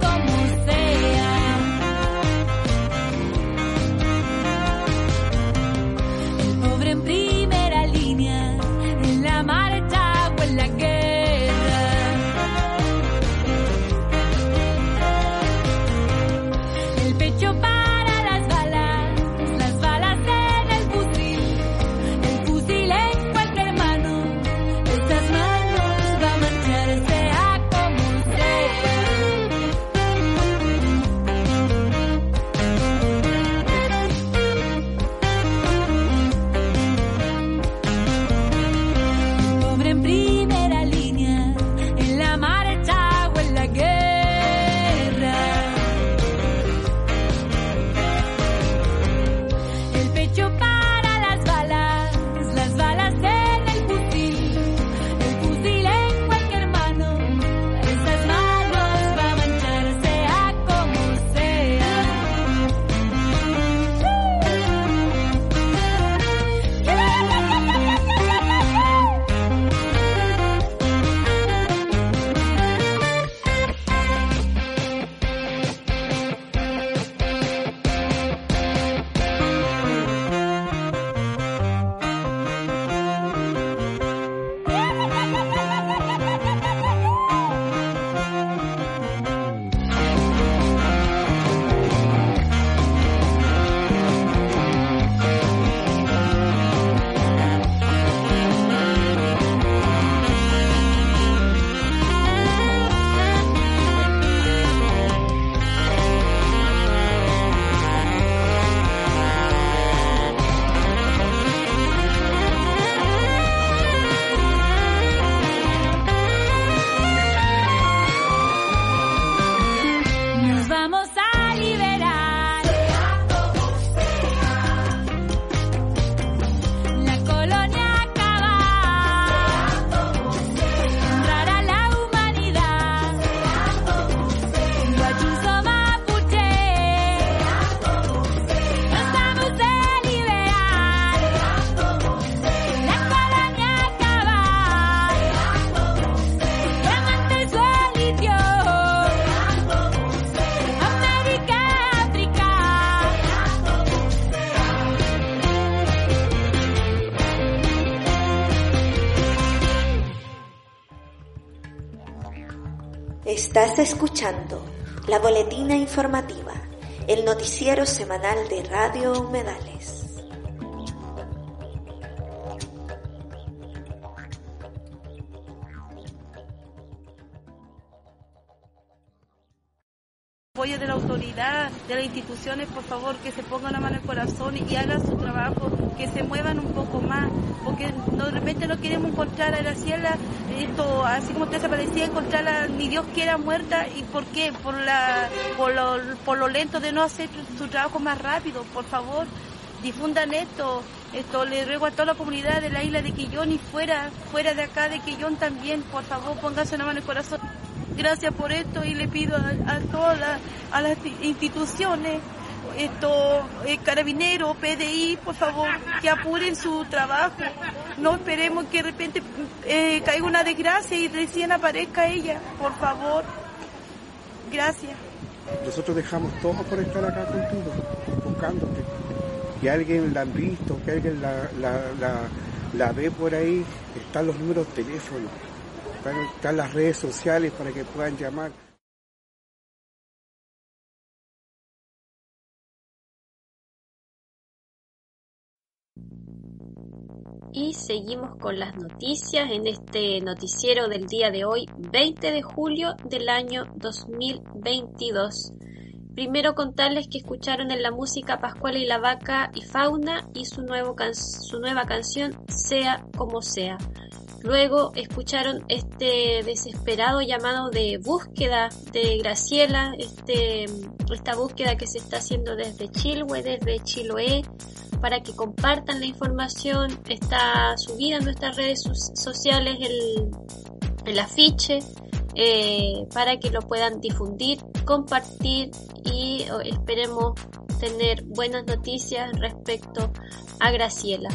Estás escuchando la boletina informativa, el noticiero semanal de Radio Humedales. apoyo de la autoridad, de las instituciones, por favor, que se pongan la mano en el corazón y hagan su trabajo, que se muevan un poco más, porque no, de repente no encontrar a Graciela, esto, así como usted se parecía, encontrarla, ni Dios quiera muerta, ¿y por qué? Por, la, por, lo, por lo lento de no hacer su trabajo más rápido, por favor, difundan esto, esto le ruego a toda la comunidad de la isla de Quillón y fuera, fuera de acá de Quillón también, por favor, pónganse una mano en el corazón. Gracias por esto y le pido a, a todas a las instituciones, esto, eh, Carabinero, PDI, por favor, que apuren su trabajo. No esperemos que de repente eh, caiga una desgracia y recién aparezca ella, por favor. Gracias. Nosotros dejamos todo por estar acá contigo, buscándote. Que alguien la han visto, que alguien la, la ve por ahí, están los números de teléfono están las redes sociales para que puedan llamar. Y seguimos con las noticias en este noticiero del día de hoy, 20 de julio del año 2022. Primero contarles que escucharon en la música Pascual y la Vaca y Fauna y su, su nueva canción Sea como sea. Luego escucharon este desesperado llamado de búsqueda de Graciela, este, esta búsqueda que se está haciendo desde Chilhue, desde Chiloé, para que compartan la información. Está subida en nuestras redes sociales el, el afiche eh, para que lo puedan difundir, compartir y esperemos tener buenas noticias respecto a Graciela.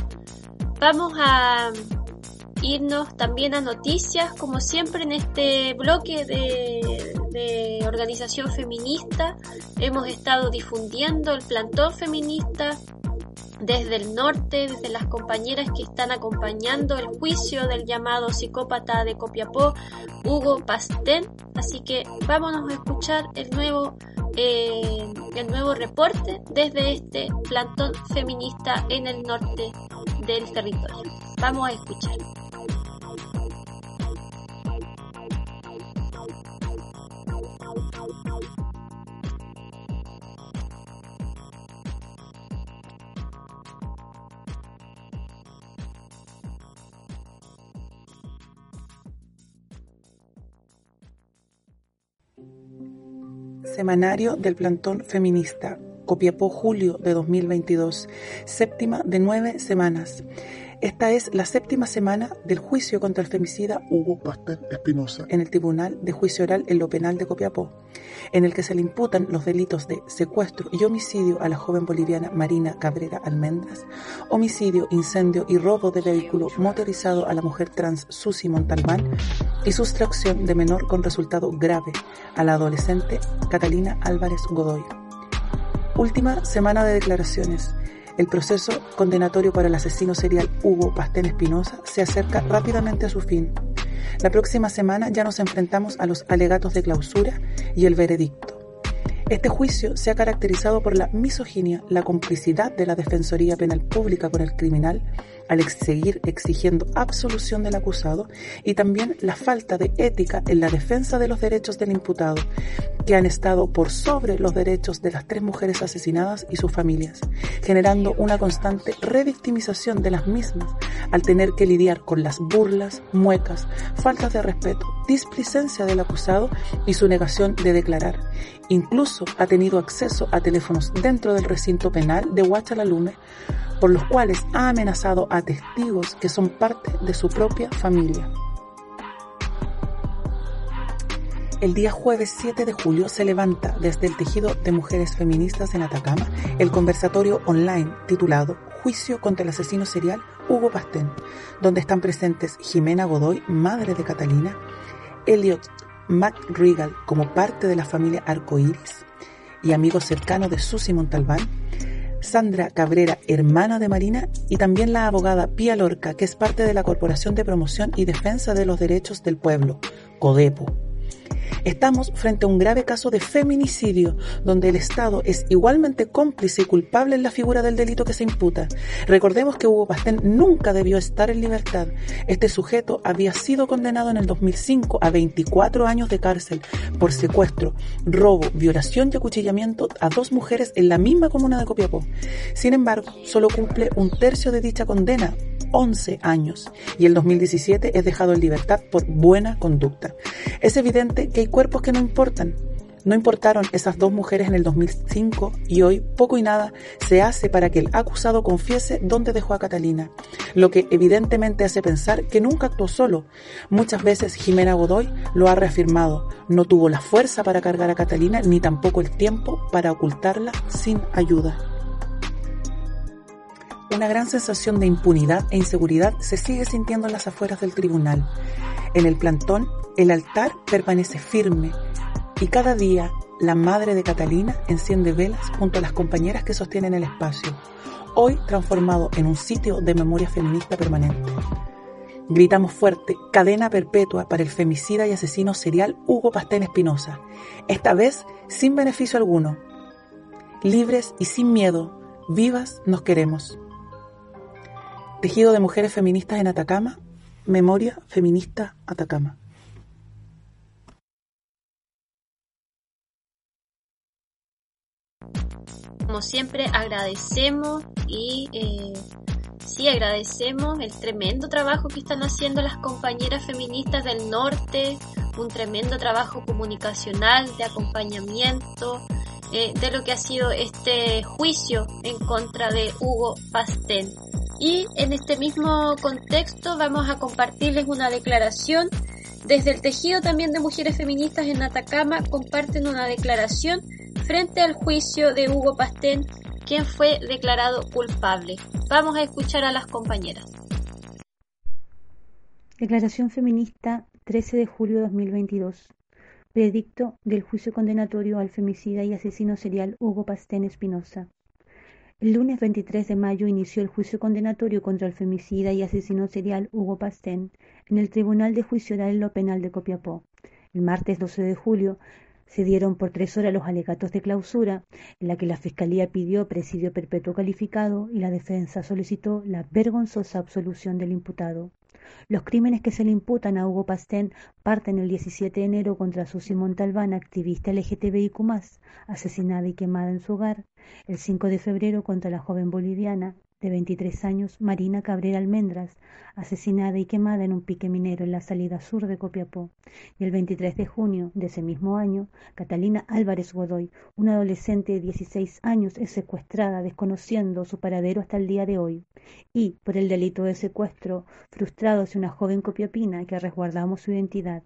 Vamos a irnos también a noticias, como siempre en este bloque de, organización feminista. Hemos estado difundiendo el plantón feminista desde el norte, desde las compañeras que están acompañando el juicio del llamado psicópata de Copiapó, Hugo Pastén. Así que vámonos a escuchar el nuevo, eh, el nuevo reporte desde este plantón feminista en el norte del territorio. Vamos a escuchar. Semanario del Plantón Feminista, Copiapó Julio de 2022, séptima de nueve semanas. Esta es la séptima semana del juicio contra el femicida Hugo Pastel Espinosa en el Tribunal de Juicio Oral en lo Penal de Copiapó, en el que se le imputan los delitos de secuestro y homicidio a la joven boliviana Marina Cabrera Almendras, homicidio, incendio y robo de vehículo motorizado a la mujer trans Susi Montalbán y sustracción de menor con resultado grave a la adolescente Catalina Álvarez Godoy. Última semana de declaraciones. El proceso condenatorio para el asesino serial Hugo Pastén Espinosa se acerca rápidamente a su fin. La próxima semana ya nos enfrentamos a los alegatos de clausura y el veredicto. Este juicio se ha caracterizado por la misoginia, la complicidad de la Defensoría Penal Pública con el criminal, al seguir exigiendo absolución del acusado y también la falta de ética en la defensa de los derechos del imputado, que han estado por sobre los derechos de las tres mujeres asesinadas y sus familias, generando una constante revictimización de las mismas al tener que lidiar con las burlas, muecas, faltas de respeto, displicencia del acusado y su negación de declarar. Incluso ha tenido acceso a teléfonos dentro del recinto penal de Huachalalume, por los cuales ha amenazado a testigos que son parte de su propia familia. El día jueves 7 de julio se levanta desde el tejido de mujeres feministas en Atacama el conversatorio online titulado Juicio contra el asesino serial Hugo Pastén, donde están presentes Jimena Godoy, madre de Catalina, Elliot McRegal como parte de la familia Arcoiris y amigo cercano de Susi Montalbán, Sandra Cabrera, hermana de Marina, y también la abogada Pía Lorca, que es parte de la Corporación de Promoción y Defensa de los Derechos del Pueblo, CODEPO. Estamos frente a un grave caso de feminicidio, donde el Estado es igualmente cómplice y culpable en la figura del delito que se imputa. Recordemos que Hugo Pastén nunca debió estar en libertad. Este sujeto había sido condenado en el 2005 a 24 años de cárcel por secuestro, robo, violación y acuchillamiento a dos mujeres en la misma comuna de Copiapó. Sin embargo, solo cumple un tercio de dicha condena, 11 años y el 2017 es dejado en libertad por buena conducta. Es evidente que hay cuerpos que no importan. No importaron esas dos mujeres en el 2005 y hoy poco y nada se hace para que el acusado confiese dónde dejó a Catalina, lo que evidentemente hace pensar que nunca actuó solo. Muchas veces Jimena Godoy lo ha reafirmado, no tuvo la fuerza para cargar a Catalina ni tampoco el tiempo para ocultarla sin ayuda. Una gran sensación de impunidad e inseguridad se sigue sintiendo en las afueras del tribunal. En el plantón, el altar permanece firme y cada día la madre de Catalina enciende velas junto a las compañeras que sostienen el espacio, hoy transformado en un sitio de memoria feminista permanente. Gritamos fuerte, cadena perpetua para el femicida y asesino serial Hugo Pastén Espinosa, esta vez sin beneficio alguno. Libres y sin miedo, vivas nos queremos. Tejido de Mujeres Feministas en Atacama, Memoria Feminista Atacama. Como siempre agradecemos y eh, sí agradecemos el tremendo trabajo que están haciendo las compañeras feministas del norte, un tremendo trabajo comunicacional de acompañamiento eh, de lo que ha sido este juicio en contra de Hugo Pastén. Y en este mismo contexto vamos a compartirles una declaración. Desde el tejido también de mujeres feministas en Atacama comparten una declaración frente al juicio de Hugo Pastén, quien fue declarado culpable. Vamos a escuchar a las compañeras. Declaración feminista 13 de julio de 2022. Predicto del juicio condenatorio al femicida y asesino serial Hugo Pastén Espinosa. El lunes 23 de mayo inició el juicio condenatorio contra el femicida y asesino serial Hugo Pastén en el Tribunal de Juicio Oral en lo Penal de Copiapó. El martes 12 de julio se dieron por tres horas los alegatos de clausura, en la que la Fiscalía pidió presidio perpetuo calificado y la defensa solicitó la vergonzosa absolución del imputado. Los crímenes que se le imputan a Hugo Pastén parten el 17 de enero contra Susi Montalbán, activista LGTBIQ+, asesinada y quemada en su hogar, el 5 de febrero contra la joven boliviana de 23 años, Marina Cabrera Almendras, asesinada y quemada en un pique minero en la salida sur de Copiapó. Y el 23 de junio de ese mismo año, Catalina Álvarez Godoy, una adolescente de 16 años, es secuestrada desconociendo su paradero hasta el día de hoy. Y, por el delito de secuestro, frustrado hacia una joven copiapina que resguardamos su identidad.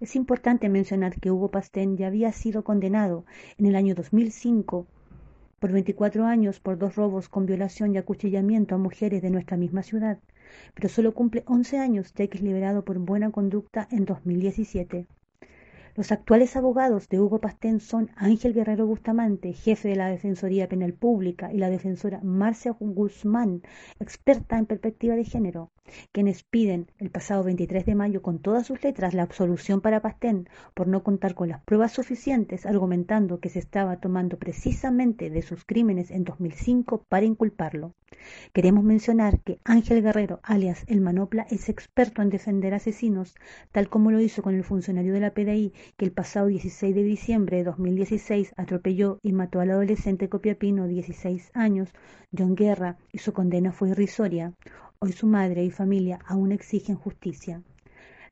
Es importante mencionar que Hugo Pastén ya había sido condenado en el año 2005 por 24 años por dos robos con violación y acuchillamiento a mujeres de nuestra misma ciudad, pero solo cumple 11 años ya que es liberado por buena conducta en 2017. Los actuales abogados de Hugo Pastén son Ángel Guerrero Bustamante, jefe de la Defensoría Penal Pública, y la defensora Marcia Guzmán, experta en perspectiva de género, quienes piden el pasado 23 de mayo con todas sus letras la absolución para Pastén por no contar con las pruebas suficientes, argumentando que se estaba tomando precisamente de sus crímenes en 2005 para inculparlo. Queremos mencionar que Ángel Guerrero, alias El Manopla, es experto en defender asesinos, tal como lo hizo con el funcionario de la PDI que el pasado 16 de diciembre de 2016 atropelló y mató al adolescente copiapino de 16 años, John Guerra, y su condena fue irrisoria. Hoy su madre y familia aún exigen justicia.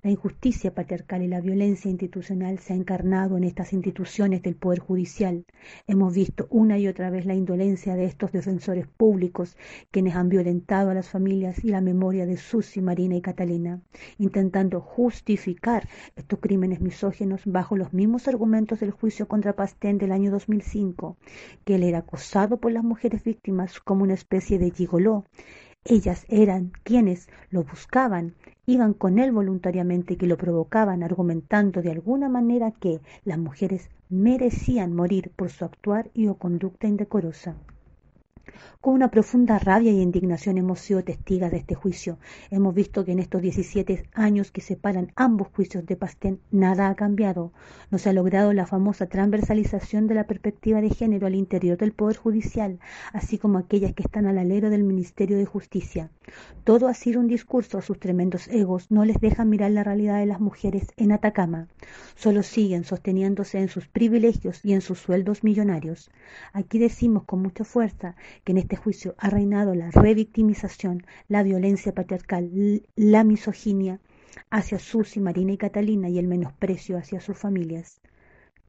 La injusticia patriarcal y la violencia institucional se ha encarnado en estas instituciones del Poder Judicial. Hemos visto una y otra vez la indolencia de estos defensores públicos, quienes han violentado a las familias y la memoria de Susi, Marina y Catalina, intentando justificar estos crímenes misógenos bajo los mismos argumentos del juicio contra Pastén del año 2005, que él era acosado por las mujeres víctimas como una especie de gigoló ellas eran quienes lo buscaban, iban con él voluntariamente que lo provocaban, argumentando de alguna manera que las mujeres merecían morir por su actuar y o conducta indecorosa. Con una profunda rabia y indignación hemos sido testigas de este juicio. Hemos visto que en estos 17 años que separan ambos juicios de Pastén nada ha cambiado. No se ha logrado la famosa transversalización de la perspectiva de género al interior del Poder Judicial, así como aquellas que están al alero del Ministerio de Justicia. Todo ha sido un discurso, sus tremendos egos no les dejan mirar la realidad de las mujeres en Atacama. Solo siguen sosteniéndose en sus privilegios y en sus sueldos millonarios. Aquí decimos con mucha fuerza en este juicio ha reinado la revictimización, la violencia patriarcal, la misoginia hacia Susi, Marina y Catalina y el menosprecio hacia sus familias.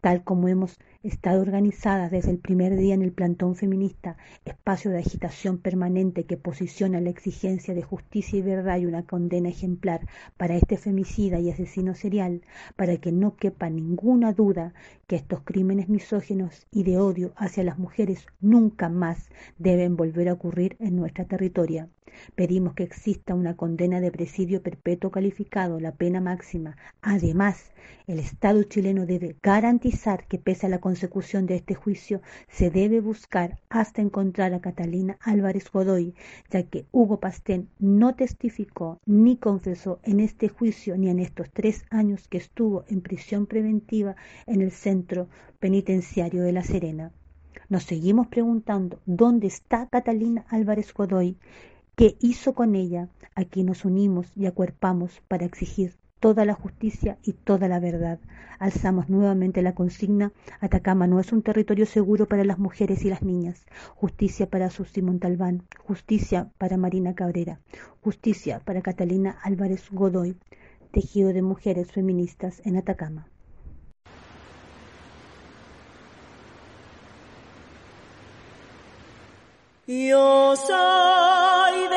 Tal como hemos estado organizadas desde el primer día en el plantón feminista, espacio de agitación permanente que posiciona la exigencia de justicia y verdad y una condena ejemplar para este femicida y asesino serial, para que no quepa ninguna duda que estos crímenes misóginos y de odio hacia las mujeres nunca más deben volver a ocurrir en nuestra territoria. Pedimos que exista una condena de presidio perpetuo calificado, la pena máxima. Además, el Estado chileno debe garantizar que pese a la consecución de este juicio se debe buscar hasta encontrar a Catalina Álvarez Godoy, ya que Hugo Pastén no testificó ni confesó en este juicio ni en estos tres años que estuvo en prisión preventiva en el centro penitenciario de La Serena. Nos seguimos preguntando dónde está Catalina Álvarez Godoy, qué hizo con ella. Aquí nos unimos y acuerpamos para exigir toda la justicia y toda la verdad. Alzamos nuevamente la consigna, Atacama no es un territorio seguro para las mujeres y las niñas. Justicia para Susi Montalbán, justicia para Marina Cabrera, justicia para Catalina Álvarez Godoy, tejido de mujeres feministas en Atacama. Yo soy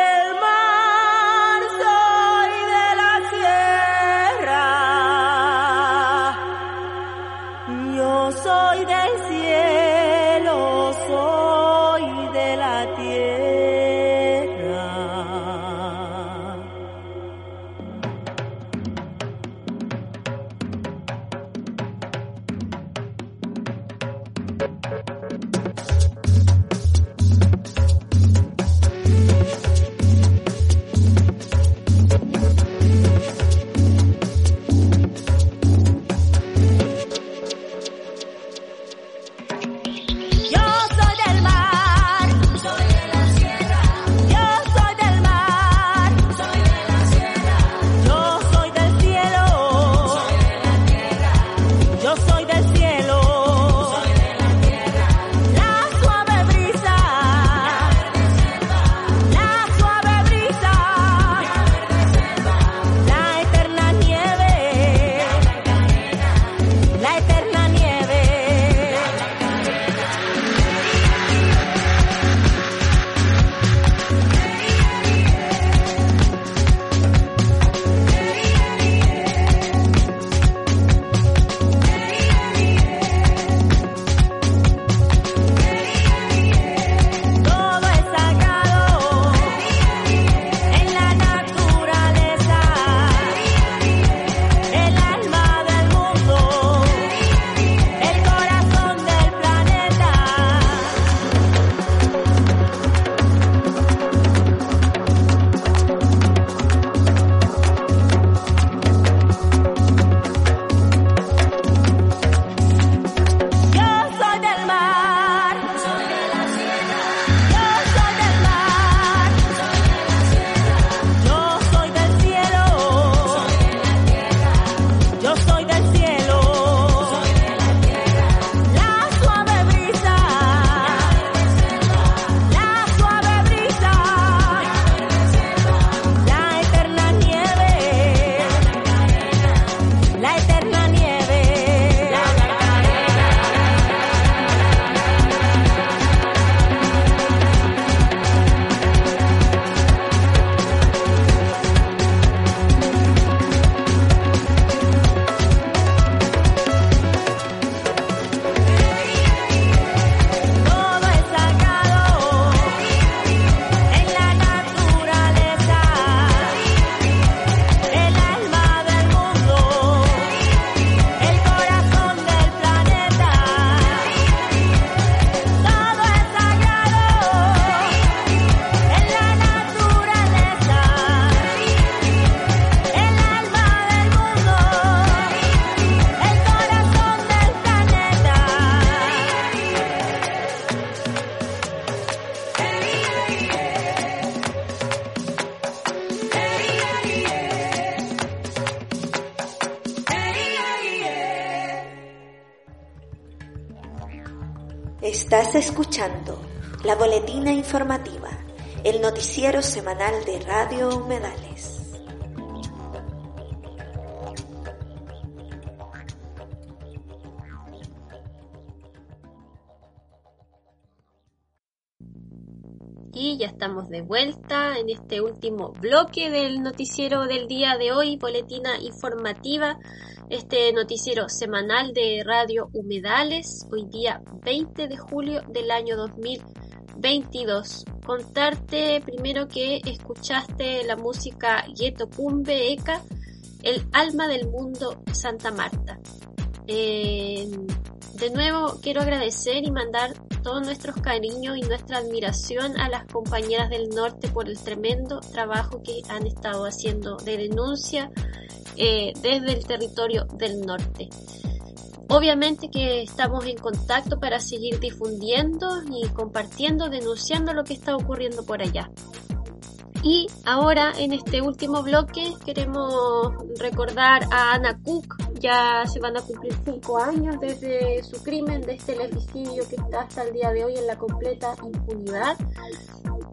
Escuchando la boletina informativa, el noticiero semanal de Radio Humedales. Y ya estamos de vuelta en este último bloque del noticiero del día de hoy, boletina informativa, este noticiero semanal de Radio Humedales, hoy día 20 de julio del año 2022. Contarte primero que escuchaste la música Gueto Cumbe Eka, El alma del mundo Santa Marta. Eh, de nuevo quiero agradecer y mandar todos nuestros cariños y nuestra admiración a las compañeras del norte por el tremendo trabajo que han estado haciendo de denuncia eh, desde el territorio del norte. Obviamente que estamos en contacto para seguir difundiendo y compartiendo, denunciando lo que está ocurriendo por allá. Y ahora en este último bloque queremos recordar a Ana Cook. Ya se van a cumplir cinco años desde su crimen de este legislativo que está hasta el día de hoy en la completa impunidad.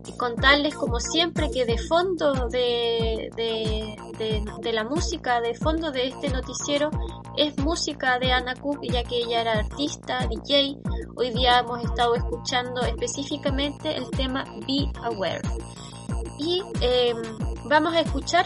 Y contarles como siempre que de fondo de, de, de, de, la música, de fondo de este noticiero, es música de Ana Cook, ya que ella era artista, DJ. Hoy día hemos estado escuchando específicamente el tema Be Aware y eh, vamos a escuchar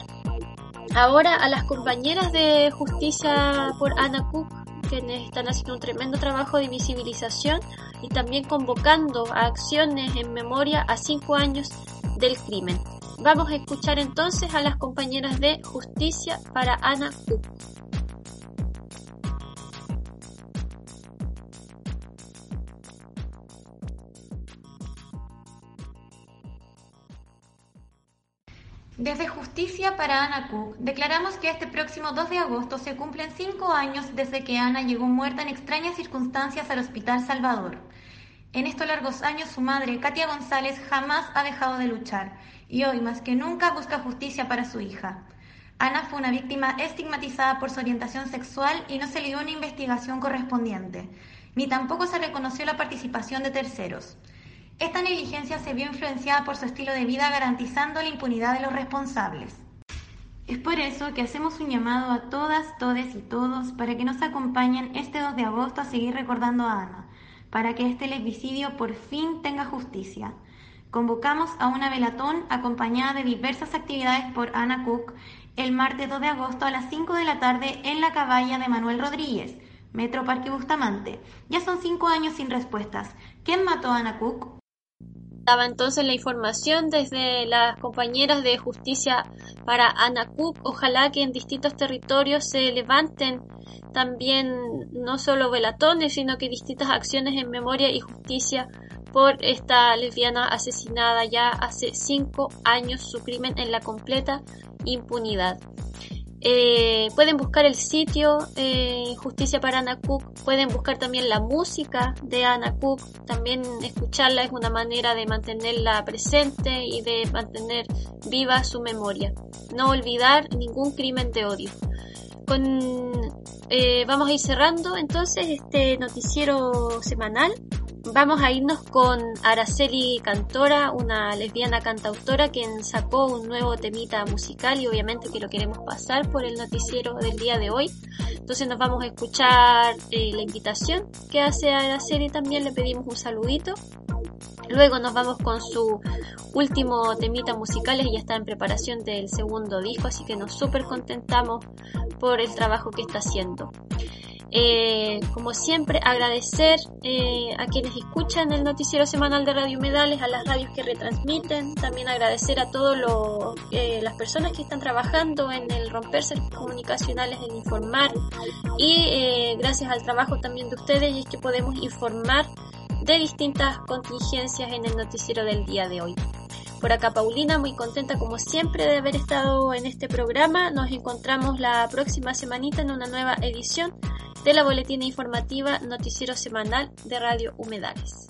ahora a las compañeras de justicia por Ana Cook quienes están haciendo un tremendo trabajo de visibilización y también convocando a acciones en memoria a cinco años del crimen. Vamos a escuchar entonces a las compañeras de justicia para Ana Cook. Desde Justicia para Ana Cook, declaramos que este próximo 2 de agosto se cumplen cinco años desde que Ana llegó muerta en extrañas circunstancias al Hospital Salvador. En estos largos años su madre, Katia González, jamás ha dejado de luchar y hoy más que nunca busca justicia para su hija. Ana fue una víctima estigmatizada por su orientación sexual y no se le dio una investigación correspondiente, ni tampoco se reconoció la participación de terceros. Esta negligencia se vio influenciada por su estilo de vida garantizando la impunidad de los responsables. Es por eso que hacemos un llamado a todas, todes y todos para que nos acompañen este 2 de agosto a seguir recordando a Ana, para que este lesbicidio por fin tenga justicia. Convocamos a una velatón acompañada de diversas actividades por Ana Cook el martes 2 de agosto a las 5 de la tarde en la caballa de Manuel Rodríguez, Metro Parque Bustamante. Ya son cinco años sin respuestas. ¿Quién mató a Ana Cook? Daba entonces la información desde las compañeras de justicia para Ana Cook. Ojalá que en distintos territorios se levanten también no solo velatones, sino que distintas acciones en memoria y justicia por esta lesbiana asesinada ya hace cinco años, su crimen en la completa impunidad. Eh, pueden buscar el sitio eh, Justicia para Ana Cook, pueden buscar también la música de Ana Cook, también escucharla es una manera de mantenerla presente y de mantener viva su memoria. No olvidar ningún crimen de odio. Con, eh, vamos a ir cerrando entonces este noticiero semanal Vamos a irnos con Araceli Cantora, una lesbiana cantautora quien sacó un nuevo temita musical y obviamente que lo queremos pasar por el noticiero del día de hoy. Entonces nos vamos a escuchar eh, la invitación que hace Araceli también, le pedimos un saludito. Luego nos vamos con su último temita musical, ya está en preparación del segundo disco, así que nos súper contentamos por el trabajo que está haciendo. Eh, como siempre, agradecer eh, a quienes escuchan el noticiero semanal de Radio Humedales, a las radios que retransmiten, también agradecer a todas eh, las personas que están trabajando en el romperse comunicacionales, en informar y eh, gracias al trabajo también de ustedes es que podemos informar de distintas contingencias en el noticiero del día de hoy. Por acá Paulina, muy contenta como siempre de haber estado en este programa. Nos encontramos la próxima semanita en una nueva edición de la boletina informativa Noticiero Semanal de Radio Humedales.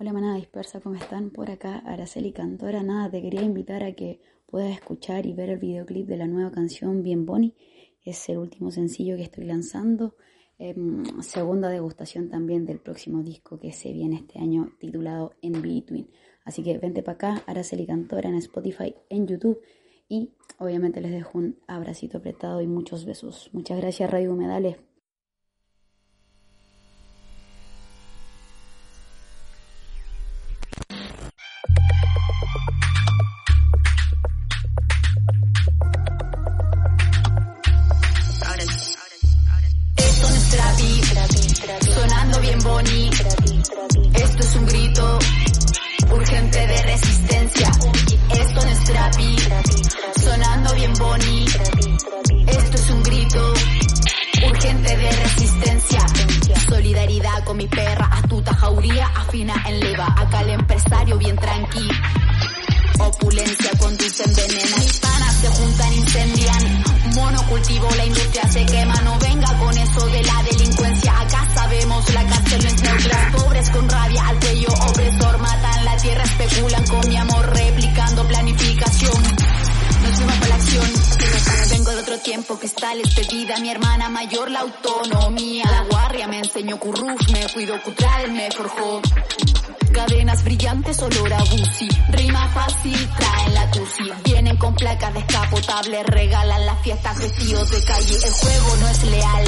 Hola manada dispersa, ¿cómo están? Por acá Araceli Cantora, nada, te quería invitar a que puedas escuchar y ver el videoclip de la nueva canción Bien Bonnie es el último sencillo que estoy lanzando. Em, segunda degustación también del próximo disco que se viene este año titulado In Between. Así que vente para acá, Araceli Cantora en Spotify, en YouTube y obviamente les dejo un abracito apretado y muchos besos. Muchas gracias Radio Humedales sonando bien boni. Esto es un grito urgente de resistencia. Esto es un grito urgente de resistencia. Solidaridad con mi perra, astuta jauría, afina en leva. Acá el empresario bien tranqui. Opulencia conduce envenena. Hispanas se juntan, incendian. Monocultivo, la industria se quema. No venga con eso de la delincuencia. Acá sabemos la cárcel no es neutra. Pobres con rabia al cuello, opresor. Matan la tierra, especulan con mi amor. Replicando planificación. Vengo de otro tiempo, cristales pedida mi hermana mayor la autonomía. La guardia me enseñó curruf, me cuido cutral, me forjó. Cadenas brillantes, olor a busi. Rima fácil, traen la tusi. Vienen con placas descapotables, regalan las fiestas vestidos de calle. El juego no es leal.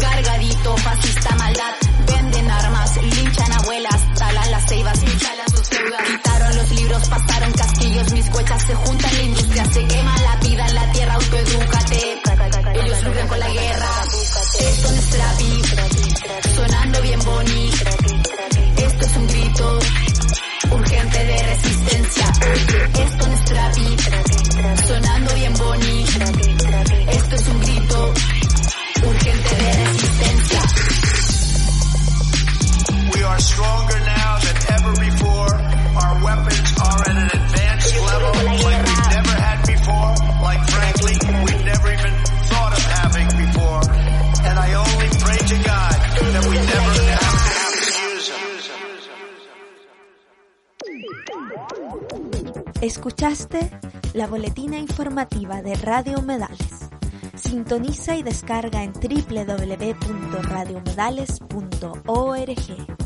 Cargadito, fascista maldad. Venden armas, linchan abuelas, talan las ceibas, pinchan Quitaron los libros, pasaron castillos, mis cuechas se juntan, la industria se quema, la vida en la tierra, autoedúcate. Ellos lucran con la guerra. Escuchaste la boletina informativa de Radio Humedales. Sintoniza y descarga en www.radiohumedales.org.